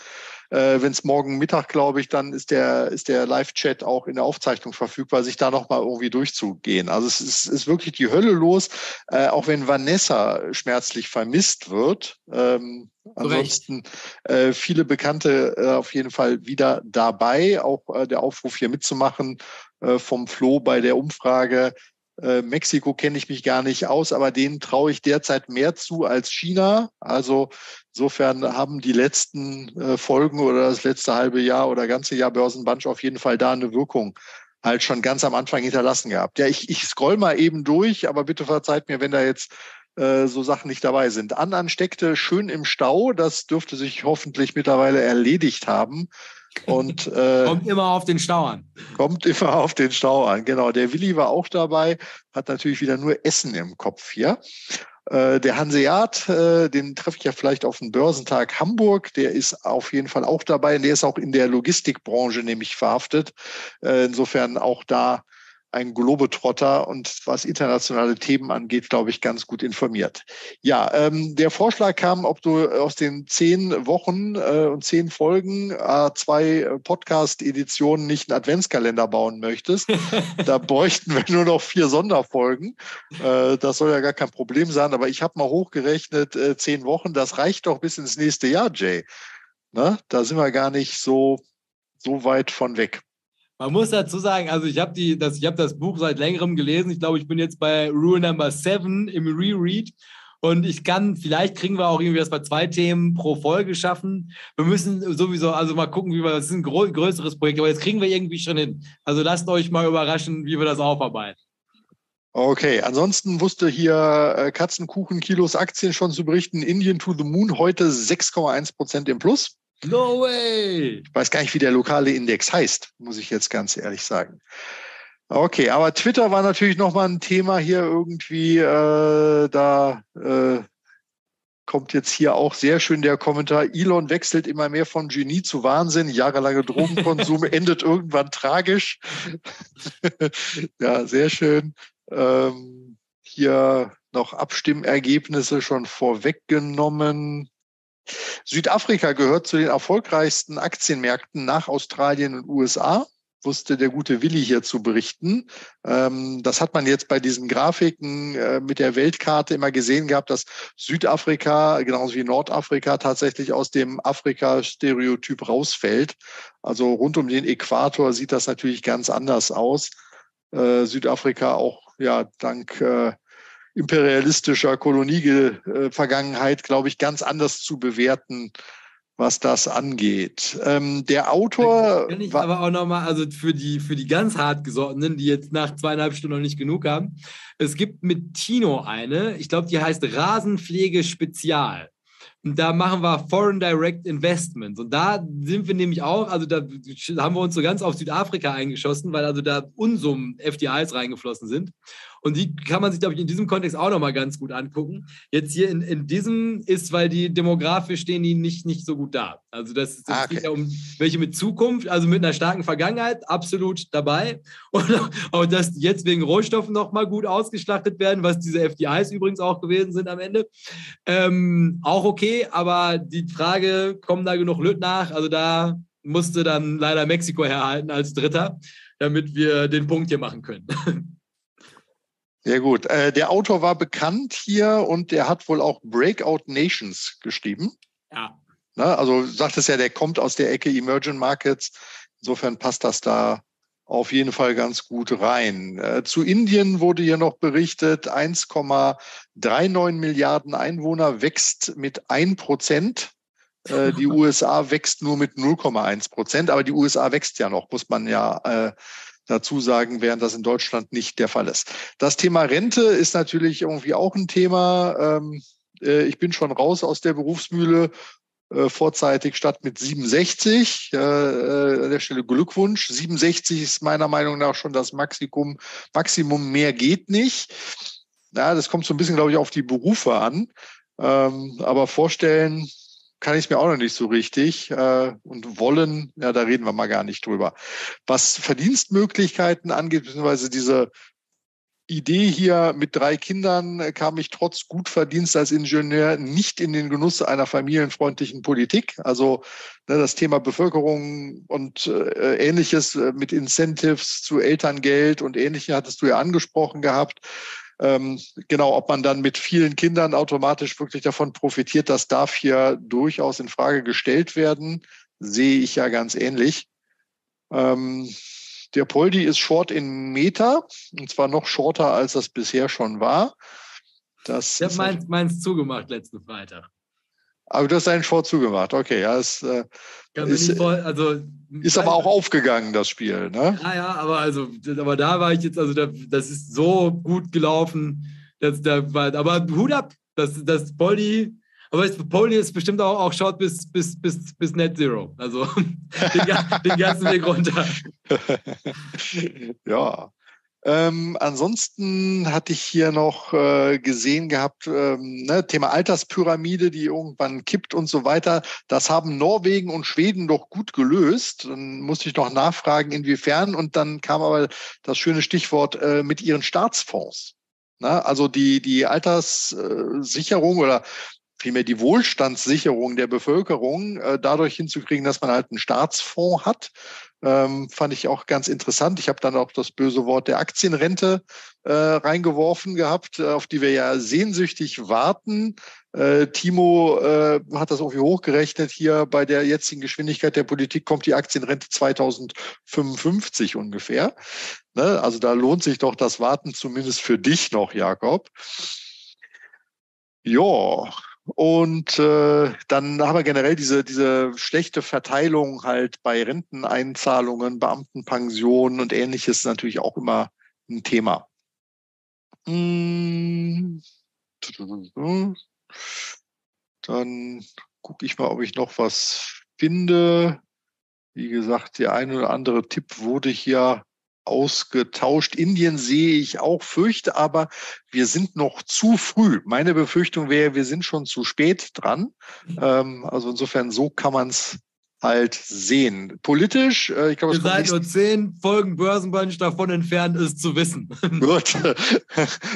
äh, Wenn es morgen Mittag, glaube ich, dann ist der, ist der Live-Chat auch in der Aufzeichnung verfügbar, sich da nochmal irgendwie durchzugehen. Also es ist, ist wirklich die Hölle los, äh, auch wenn Vanessa schmerzlich vermisst wird. Ähm, ansonsten äh, viele Bekannte äh, auf jeden Fall wieder dabei. Auch äh, der Aufruf hier mitzumachen äh, vom Flo bei der Umfrage. Äh, Mexiko kenne ich mich gar nicht aus, aber denen traue ich derzeit mehr zu als China. Also insofern haben die letzten äh, Folgen oder das letzte halbe Jahr oder ganze Jahr Börsenbunch auf jeden Fall da eine Wirkung halt schon ganz am Anfang hinterlassen gehabt. Ja, ich, ich scroll mal eben durch, aber bitte verzeiht mir, wenn da jetzt äh, so Sachen nicht dabei sind. Annan steckte schön im Stau. Das dürfte sich hoffentlich mittlerweile erledigt haben. Und, äh, kommt immer auf den Stau an. Kommt immer auf den Stau an, genau. Der Willi war auch dabei, hat natürlich wieder nur Essen im Kopf hier. Äh, der Hanseat, äh, den treffe ich ja vielleicht auf dem Börsentag Hamburg, der ist auf jeden Fall auch dabei. Und der ist auch in der Logistikbranche nämlich verhaftet. Äh, insofern auch da ein Globetrotter und was internationale Themen angeht, glaube ich, ganz gut informiert. Ja, ähm, der Vorschlag kam, ob du aus den zehn Wochen äh, und zehn Folgen äh, zwei Podcast-Editionen nicht einen Adventskalender bauen möchtest. da bräuchten wir nur noch vier Sonderfolgen. Äh, das soll ja gar kein Problem sein, aber ich habe mal hochgerechnet, äh, zehn Wochen, das reicht doch bis ins nächste Jahr, Jay. Ne? Da sind wir gar nicht so, so weit von weg. Man muss dazu sagen, also ich habe das, hab das Buch seit längerem gelesen. Ich glaube, ich bin jetzt bei Rule Number 7 im Reread. Und ich kann, vielleicht kriegen wir auch irgendwie das bei zwei Themen pro Folge schaffen. Wir müssen sowieso, also mal gucken, wie wir, das ist ein größeres Projekt, aber jetzt kriegen wir irgendwie schon hin. Also lasst euch mal überraschen, wie wir das aufarbeiten. Okay, ansonsten wusste hier äh, Katzenkuchen Kilos Aktien schon zu berichten. Indian to the Moon heute 6,1 Prozent im Plus. No way! Ich weiß gar nicht, wie der lokale Index heißt, muss ich jetzt ganz ehrlich sagen. Okay, aber Twitter war natürlich nochmal ein Thema hier irgendwie. Äh, da äh, kommt jetzt hier auch sehr schön der Kommentar. Elon wechselt immer mehr von Genie zu Wahnsinn. Jahrelange Drogenkonsum endet irgendwann tragisch. ja, sehr schön. Ähm, hier noch Abstimmergebnisse schon vorweggenommen. Südafrika gehört zu den erfolgreichsten Aktienmärkten nach Australien und USA. wusste der gute Willi hier zu berichten. Ähm, das hat man jetzt bei diesen Grafiken äh, mit der Weltkarte immer gesehen gehabt, dass Südafrika genauso wie Nordafrika tatsächlich aus dem Afrika-Stereotyp rausfällt. Also rund um den Äquator sieht das natürlich ganz anders aus. Äh, Südafrika auch ja dank äh, imperialistischer Kolonie-Vergangenheit, glaube ich, ganz anders zu bewerten was das angeht. Ähm, der Autor. Kann ich aber auch nochmal, also für die, für die ganz hartgesottenen, die jetzt nach zweieinhalb Stunden noch nicht genug haben, es gibt mit Tino eine, ich glaube, die heißt Rasenpflege Spezial. Und da machen wir Foreign Direct Investments. Und da sind wir nämlich auch, also da haben wir uns so ganz auf Südafrika eingeschossen, weil also da Unsummen FDIs reingeflossen sind. Und die kann man sich, glaube ich, in diesem Kontext auch nochmal ganz gut angucken. Jetzt hier in, in diesem ist, weil die demografisch stehen die nicht, nicht so gut da. Also das, das ah, okay. geht ja um welche mit Zukunft, also mit einer starken Vergangenheit, absolut dabei. Und auch, dass jetzt wegen Rohstoffen nochmal gut ausgeschlachtet werden, was diese FDIs übrigens auch gewesen sind am Ende. Ähm, auch okay, aber die Frage, kommen da genug Lüt nach? Also da musste dann leider Mexiko herhalten als Dritter, damit wir den Punkt hier machen können. Sehr gut. Äh, der Autor war bekannt hier und der hat wohl auch Breakout Nations geschrieben. Ja. Na, also sagt es ja, der kommt aus der Ecke Emerging Markets. Insofern passt das da auf jeden Fall ganz gut rein. Äh, zu Indien wurde hier noch berichtet, 1,39 Milliarden Einwohner wächst mit 1 Prozent. Äh, die USA wächst nur mit 0,1 Prozent, aber die USA wächst ja noch, muss man ja äh, dazu sagen, während das in Deutschland nicht der Fall ist. Das Thema Rente ist natürlich irgendwie auch ein Thema. Ähm, äh, ich bin schon raus aus der Berufsmühle äh, vorzeitig statt mit 67. Äh, an der Stelle Glückwunsch. 67 ist meiner Meinung nach schon das Maximum. Maximum mehr geht nicht. Ja, das kommt so ein bisschen, glaube ich, auf die Berufe an. Ähm, aber vorstellen, kann ich es mir auch noch nicht so richtig. Äh, und wollen, ja, da reden wir mal gar nicht drüber. Was Verdienstmöglichkeiten angeht, beziehungsweise diese Idee hier mit drei Kindern äh, kam ich trotz Gutverdienst als Ingenieur nicht in den Genuss einer familienfreundlichen Politik. Also ne, das Thema Bevölkerung und äh, ähnliches äh, mit Incentives zu Elterngeld und ähnliche hattest du ja angesprochen gehabt. Ähm, genau, ob man dann mit vielen Kindern automatisch wirklich davon profitiert, das darf hier durchaus in Frage gestellt werden, sehe ich ja ganz ähnlich. Ähm, der Poldi ist short in Meter und zwar noch shorter, als das bisher schon war. Das ich habe meins, meins zugemacht letzten Freitag. Aber du hast deinen Short zugemacht, okay. Ja, es, äh, ist, voll, also, ist aber auch aufgegangen, das Spiel, ne? Ja, ja, aber also, aber da war ich jetzt, also da, das ist so gut gelaufen. Dass der, aber Hut ab, das, das Poldi, aber Poldi ist bestimmt auch, auch Short bis, bis, bis, bis Net Zero. Also den, den ganzen Weg runter. ja. Ähm, ansonsten hatte ich hier noch äh, gesehen gehabt, ähm, ne, Thema Alterspyramide, die irgendwann kippt und so weiter. Das haben Norwegen und Schweden doch gut gelöst. Dann musste ich noch nachfragen, inwiefern. Und dann kam aber das schöne Stichwort äh, mit ihren Staatsfonds. Na, also die, die Alterssicherung oder vielmehr die Wohlstandssicherung der Bevölkerung äh, dadurch hinzukriegen, dass man halt einen Staatsfonds hat. Ähm, fand ich auch ganz interessant. Ich habe dann auch das böse Wort der Aktienrente äh, reingeworfen gehabt, äh, auf die wir ja sehnsüchtig warten. Äh, Timo äh, hat das irgendwie hochgerechnet. Hier bei der jetzigen Geschwindigkeit der Politik kommt die Aktienrente 2055 ungefähr. Ne? Also da lohnt sich doch das Warten zumindest für dich noch, Jakob. Ja, und äh, dann haben wir generell diese, diese schlechte Verteilung halt bei Renteneinzahlungen, Beamtenpensionen und ähnliches natürlich auch immer ein Thema. Hm. Dann gucke ich mal, ob ich noch was finde. Wie gesagt, der ein oder andere Tipp wurde hier ausgetauscht. Indien sehe ich auch, fürchte aber, wir sind noch zu früh. Meine Befürchtung wäre, wir sind schon zu spät dran. Ähm, also insofern, so kann man es halt sehen. Politisch, äh, ich glaube, wir seid nur zehn Folgen Börsenbunch davon entfernt, ist zu wissen. Gut.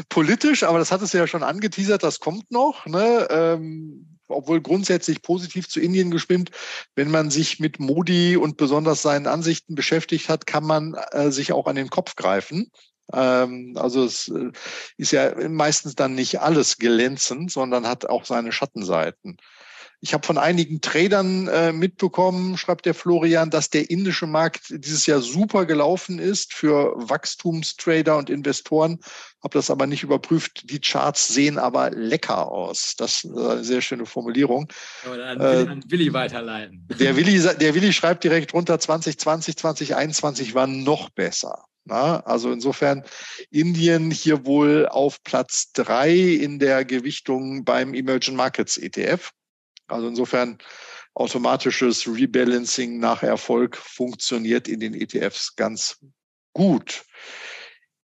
Politisch, aber das hat es ja schon angeteasert, das kommt noch. Ne? Ähm, obwohl grundsätzlich positiv zu Indien gestimmt. Wenn man sich mit Modi und besonders seinen Ansichten beschäftigt hat, kann man äh, sich auch an den Kopf greifen. Ähm, also es äh, ist ja meistens dann nicht alles glänzend, sondern hat auch seine Schattenseiten. Ich habe von einigen Tradern äh, mitbekommen, schreibt der Florian, dass der indische Markt dieses Jahr super gelaufen ist für Wachstumstrader und Investoren. Habe das aber nicht überprüft. Die Charts sehen aber lecker aus. Das ist eine sehr schöne Formulierung. Aber dann äh, an Willi weiterleiten. Der Willi, der Willi schreibt direkt runter, 2020, 2021 war noch besser. Na, also insofern Indien hier wohl auf Platz drei in der Gewichtung beim Emerging Markets ETF. Also insofern automatisches Rebalancing nach Erfolg funktioniert in den ETFs ganz gut.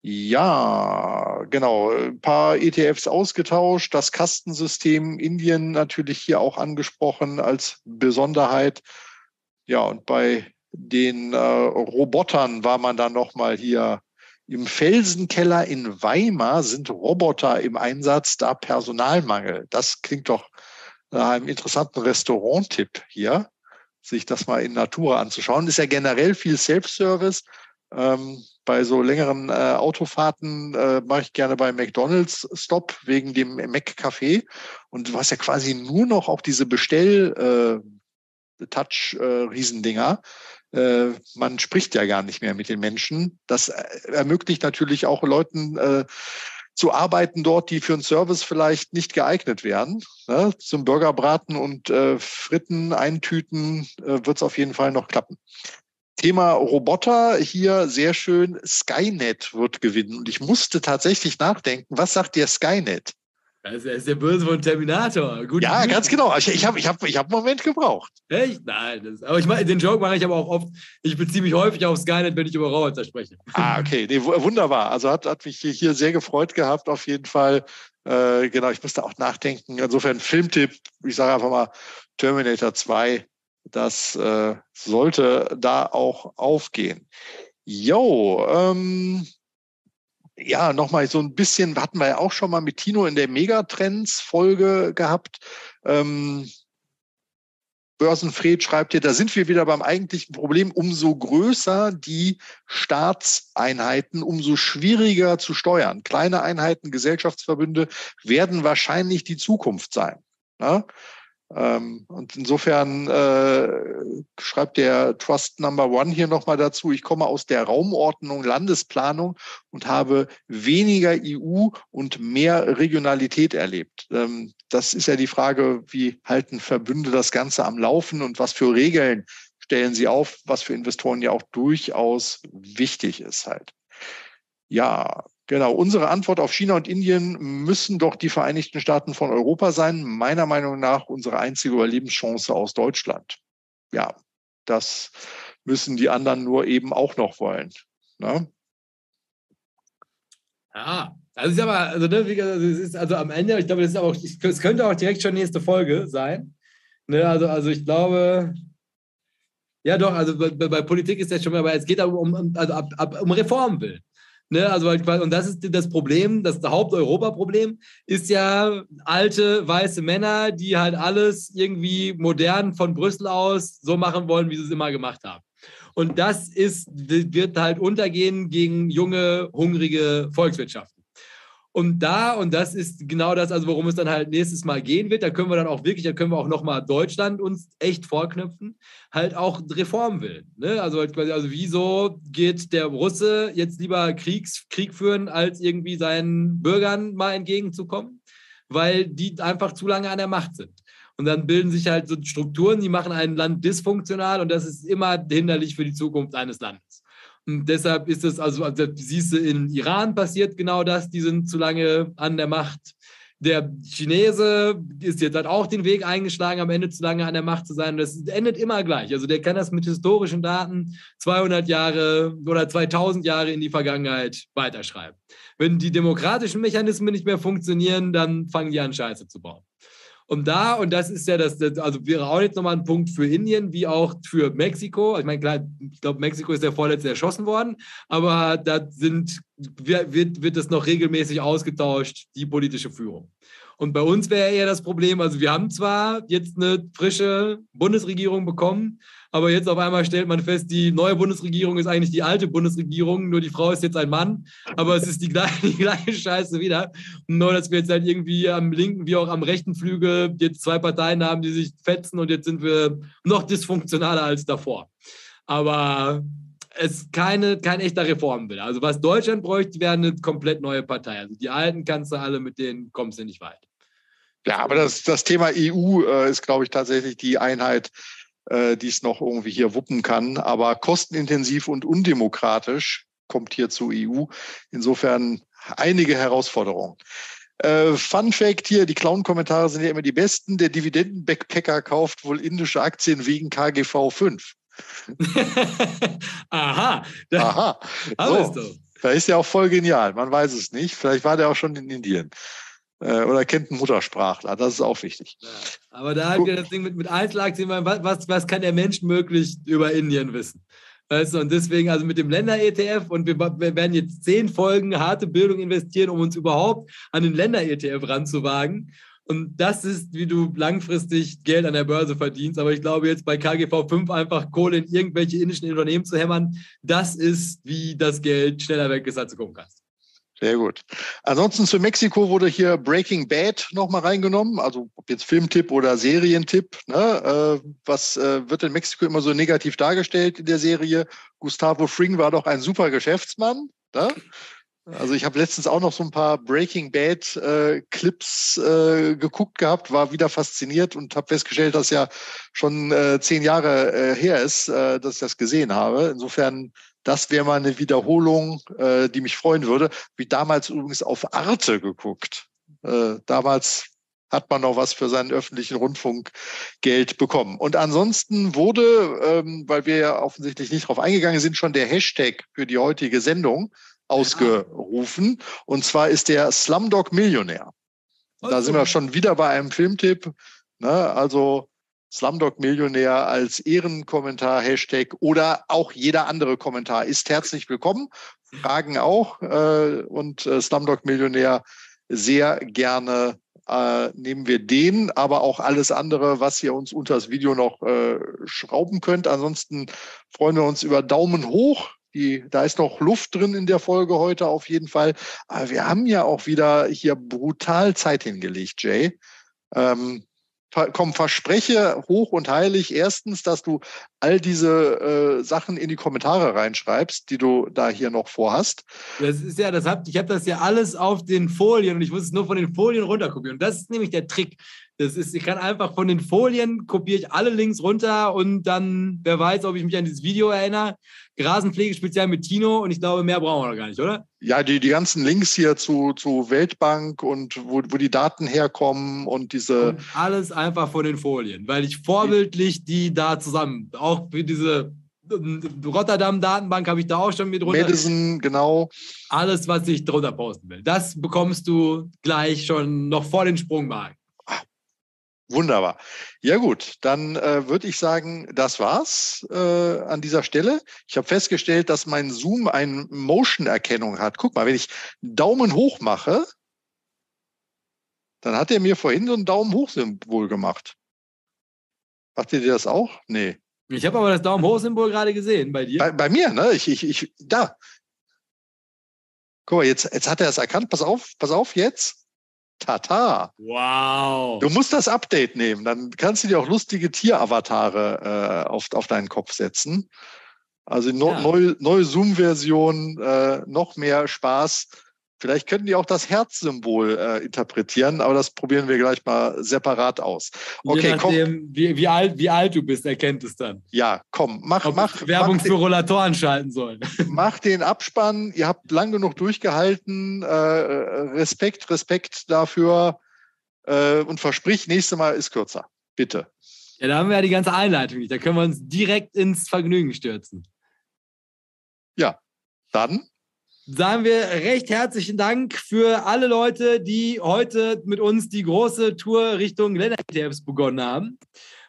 Ja, genau. Ein paar ETFs ausgetauscht. Das Kastensystem Indien natürlich hier auch angesprochen als Besonderheit. Ja, und bei den äh, Robotern war man dann nochmal hier im Felsenkeller in Weimar sind Roboter im Einsatz, da Personalmangel. Das klingt doch nach einem interessanten Restaurant-Tipp hier, sich das mal in Natura anzuschauen. Ist ja generell viel Self-Service. Ähm, bei so längeren äh, Autofahrten äh, mache ich gerne bei McDonalds Stop wegen dem Mac-Café. Und du hast ja quasi nur noch auch diese Bestell- äh, Touch-Riesendinger. Äh, man spricht ja gar nicht mehr mit den Menschen. Das äh, ermöglicht natürlich auch Leuten äh, zu arbeiten dort, die für einen Service vielleicht nicht geeignet wären. Ne? Zum Burgerbraten und äh, Fritten eintüten äh, wird es auf jeden Fall noch klappen. Thema Roboter hier sehr schön. Skynet wird gewinnen. Und ich musste tatsächlich nachdenken, was sagt dir Skynet? Das ist der Böse von Terminator. Gut, ja, ganz genau. Ich, ich habe ich hab, ich hab einen Moment gebraucht. Echt? Nein. Das, aber ich mach, den Joke mache ich aber auch oft. Ich beziehe mich häufig auf Skynet, wenn ich über Roboter spreche. Ah, okay. Nee, wunderbar. Also hat, hat mich hier sehr gefreut gehabt, auf jeden Fall. Äh, genau, ich musste auch nachdenken. Insofern Filmtipp, ich sage einfach mal Terminator 2. Das äh, sollte da auch aufgehen. Jo, ähm, ja, nochmal so ein bisschen, hatten wir ja auch schon mal mit Tino in der Megatrends-Folge gehabt. Ähm, Börsenfred schreibt hier, da sind wir wieder beim eigentlichen Problem. Umso größer die Staatseinheiten, umso schwieriger zu steuern. Kleine Einheiten, Gesellschaftsverbünde werden wahrscheinlich die Zukunft sein. Ja? Ne? Ähm, und insofern äh, schreibt der Trust Number One hier nochmal dazu, ich komme aus der Raumordnung, Landesplanung und habe weniger EU und mehr Regionalität erlebt. Ähm, das ist ja die Frage, wie halten Verbünde das Ganze am Laufen und was für Regeln stellen sie auf, was für Investoren ja auch durchaus wichtig ist halt. Ja, Genau, unsere Antwort auf China und Indien müssen doch die Vereinigten Staaten von Europa sein. Meiner Meinung nach unsere einzige Überlebenschance aus Deutschland. Ja, das müssen die anderen nur eben auch noch wollen. Ne? Ja, also ist aber, also, ne, wie gesagt, es ist also am Ende, ich glaube, das ist auch, es könnte auch direkt schon nächste Folge sein. Ne, also, also ich glaube, ja doch, also bei, bei Politik ist das schon, aber es geht aber um, also ab, ab, um Reformen willen. Ne, also, und das ist das Problem, das Haupteuropa-Problem ist ja alte weiße Männer, die halt alles irgendwie modern von Brüssel aus so machen wollen, wie sie es immer gemacht haben. Und das ist, wird halt untergehen gegen junge, hungrige Volkswirtschaften. Und da, und das ist genau das, also worum es dann halt nächstes Mal gehen wird, da können wir dann auch wirklich, da können wir auch nochmal Deutschland uns echt vorknüpfen, halt auch Reform will. Ne? Also, also wieso geht der Russe jetzt lieber Kriegs, Krieg führen, als irgendwie seinen Bürgern mal entgegenzukommen? Weil die einfach zu lange an der Macht sind. Und dann bilden sich halt so Strukturen, die machen ein Land dysfunktional und das ist immer hinderlich für die Zukunft eines Landes. Und deshalb ist es, also, also siehst du, in Iran passiert genau das, die sind zu lange an der Macht. Der Chinese ist jetzt halt auch den Weg eingeschlagen, am Ende zu lange an der Macht zu sein. Das endet immer gleich. Also der kann das mit historischen Daten 200 Jahre oder 2000 Jahre in die Vergangenheit weiterschreiben. Wenn die demokratischen Mechanismen nicht mehr funktionieren, dann fangen die an, Scheiße zu bauen. Und da, und das ist ja das, also wäre auch jetzt nochmal ein Punkt für Indien, wie auch für Mexiko. Ich meine, klar, ich glaube, Mexiko ist der vorletzte erschossen worden, aber da sind wird, wird das noch regelmäßig ausgetauscht, die politische Führung. Und bei uns wäre eher das Problem, also wir haben zwar jetzt eine frische Bundesregierung bekommen, aber jetzt auf einmal stellt man fest, die neue Bundesregierung ist eigentlich die alte Bundesregierung, nur die Frau ist jetzt ein Mann, aber es ist die gleiche, die gleiche Scheiße wieder. nur, dass wir jetzt halt irgendwie am linken wie auch am rechten Flügel jetzt zwei Parteien haben, die sich fetzen und jetzt sind wir noch dysfunktionaler als davor. Aber es ist keine, kein echter Reformwille. Also was Deutschland bräuchte, wäre eine komplett neue Partei. Also die Alten kannst du alle, mit denen kommst du nicht weit. Ja, aber das, das Thema EU äh, ist, glaube ich, tatsächlich die Einheit, äh, die es noch irgendwie hier wuppen kann. Aber kostenintensiv und undemokratisch kommt hier zur EU. Insofern einige Herausforderungen. Äh, Fun Fact hier, die Clown-Kommentare sind ja immer die besten. Der Dividenden-Backpacker kauft wohl indische Aktien wegen KGV 5. Aha. Aha. So. Da ist ja auch voll genial. Man weiß es nicht. Vielleicht war der auch schon in Indien. Äh, oder kennt einen Muttersprachler. Das ist auch wichtig. Ja, aber da haben wir das Ding mit, mit Einzelaktien, was, was kann der Mensch möglich über Indien wissen? Weißt du, und deswegen, also mit dem Länder-ETF, und wir, wir, werden jetzt zehn Folgen harte Bildung investieren, um uns überhaupt an den Länder-ETF ranzuwagen. Und das ist, wie du langfristig Geld an der Börse verdienst. Aber ich glaube, jetzt bei KGV 5 einfach Kohle in irgendwelche indischen Unternehmen zu hämmern, das ist, wie das Geld schneller weg ist, als du gucken kannst. Sehr gut. Ansonsten zu Mexiko wurde hier Breaking Bad nochmal reingenommen, also ob jetzt Filmtipp oder Serientipp. Ne? Äh, was äh, wird in Mexiko immer so negativ dargestellt in der Serie? Gustavo Fring war doch ein super Geschäftsmann. Ne? Also ich habe letztens auch noch so ein paar Breaking Bad äh, Clips äh, geguckt gehabt, war wieder fasziniert und habe festgestellt, dass ja schon äh, zehn Jahre äh, her ist, äh, dass ich das gesehen habe. Insofern das wäre mal eine Wiederholung, äh, die mich freuen würde. Wie damals übrigens auf Arte geguckt. Äh, damals hat man noch was für seinen öffentlichen Rundfunkgeld bekommen. Und ansonsten wurde, ähm, weil wir ja offensichtlich nicht darauf eingegangen sind, schon der Hashtag für die heutige Sendung ausgerufen. Und zwar ist der Slumdog Millionär. Da sind wir schon wieder bei einem Filmtipp. Ne? Also Slumdog Millionär als Ehrenkommentar, Hashtag oder auch jeder andere Kommentar ist herzlich willkommen. Fragen auch äh, und äh, Slumdog Millionär sehr gerne äh, nehmen wir den, aber auch alles andere, was ihr uns unter das Video noch äh, schrauben könnt. Ansonsten freuen wir uns über Daumen hoch. Die, da ist noch Luft drin in der Folge heute auf jeden Fall. Aber wir haben ja auch wieder hier brutal Zeit hingelegt, Jay. Ähm, komm, verspreche hoch und heilig erstens, dass du all diese äh, Sachen in die Kommentare reinschreibst, die du da hier noch vorhast. Das ist ja, das hab, ich habe das ja alles auf den Folien und ich muss es nur von den Folien runterkopieren. Und das ist nämlich der Trick. Das ist, ich kann einfach von den Folien kopiere ich alle Links runter und dann, wer weiß, ob ich mich an dieses Video erinnere. Rasenpflege speziell mit Tino und ich glaube, mehr brauchen wir noch gar nicht, oder? Ja, die, die ganzen Links hier zu, zu Weltbank und wo, wo die Daten herkommen und diese. Und alles einfach von den Folien, weil ich vorbildlich die da zusammen, auch für diese Rotterdam-Datenbank habe ich da auch schon mit runter. Madison, genau. Alles, was ich drunter posten will. Das bekommst du gleich schon noch vor den Sprungmarken. Wunderbar. Ja gut, dann äh, würde ich sagen, das war's äh, an dieser Stelle. Ich habe festgestellt, dass mein Zoom eine Motion-Erkennung hat. Guck mal, wenn ich Daumen hoch mache, dann hat er mir vorhin so ein Daumen hoch-Symbol gemacht. Macht ihr das auch? Nee. Ich habe aber das Daumen hoch-Symbol gerade gesehen bei dir. Bei, bei, mir, ne? Ich, ich, ich, da. Guck mal, jetzt, jetzt hat er es erkannt. Pass auf, pass auf jetzt. Tata. Wow. Du musst das Update nehmen, dann kannst du dir auch lustige Tieravatare äh, auf, auf deinen Kopf setzen. Also no, ja. neue, neue Zoom-Version, äh, noch mehr Spaß. Vielleicht könnten die auch das Herzsymbol äh, interpretieren, aber das probieren wir gleich mal separat aus. Okay, Je nachdem, komm. Wie, wie, alt, wie alt du bist, erkennt es dann. Ja, komm, mach, Ob mach. Werbung mach für Rollatoren schalten sollen. Mach den Abspann. Ihr habt lang genug durchgehalten. Äh, Respekt, Respekt dafür. Äh, und versprich, nächstes Mal ist kürzer. Bitte. Ja, da haben wir ja die ganze Einleitung nicht. Da können wir uns direkt ins Vergnügen stürzen. Ja, dann sagen wir recht herzlichen Dank für alle Leute, die heute mit uns die große Tour Richtung Länder-ETFs begonnen haben.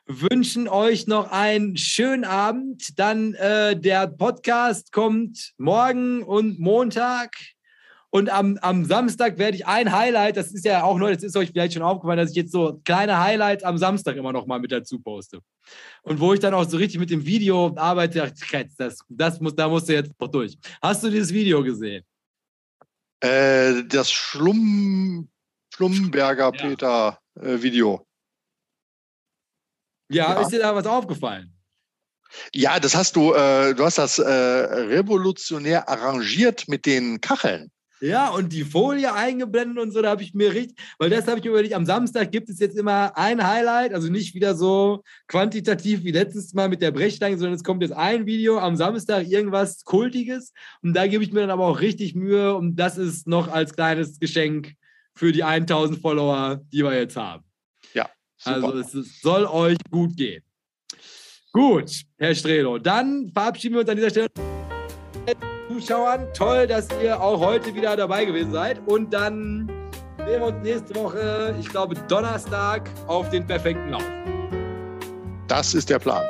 Wünschen euch noch einen schönen Abend. Dann äh, der Podcast kommt morgen und Montag Und am, am Samstag werde ich ein Highlight, das ist ja auch neu, das ist euch vielleicht schon aufgefallen, dass ich jetzt so kleine Highlights am Samstag immer noch mal mit dazu poste. Und wo ich dann auch so richtig mit dem Video arbeite, das, das muss, da musst du jetzt noch durch. Hast du dieses Video gesehen? Äh, das Schlumm, Schlumberger ja. Peter äh, Video. Ja, ja, ist dir da was aufgefallen? Ja, das hast du, äh, du hast das äh, revolutionär arrangiert mit den Kacheln. Ja, und die Folie eingeblendet und so, da habe ich mir richtig, weil das habe ich mir überlegt, am Samstag gibt es jetzt immer ein Highlight, also nicht wieder so quantitativ wie letztes Mal mit der Brechstange, sondern es kommt jetzt ein Video am Samstag, irgendwas Kultiges und da gebe ich mir dann aber auch richtig Mühe und das ist noch als kleines Geschenk für die 1000 Follower, die wir jetzt haben. Ja. Super. Also es soll euch gut gehen. Gut, Herr Strelo, dann verabschieden wir uns an dieser Stelle. Zuschauern, toll, dass ihr auch heute wieder dabei gewesen seid. Und dann sehen wir uns nächste Woche, ich glaube Donnerstag, auf den perfekten Lauf. Das ist der Plan.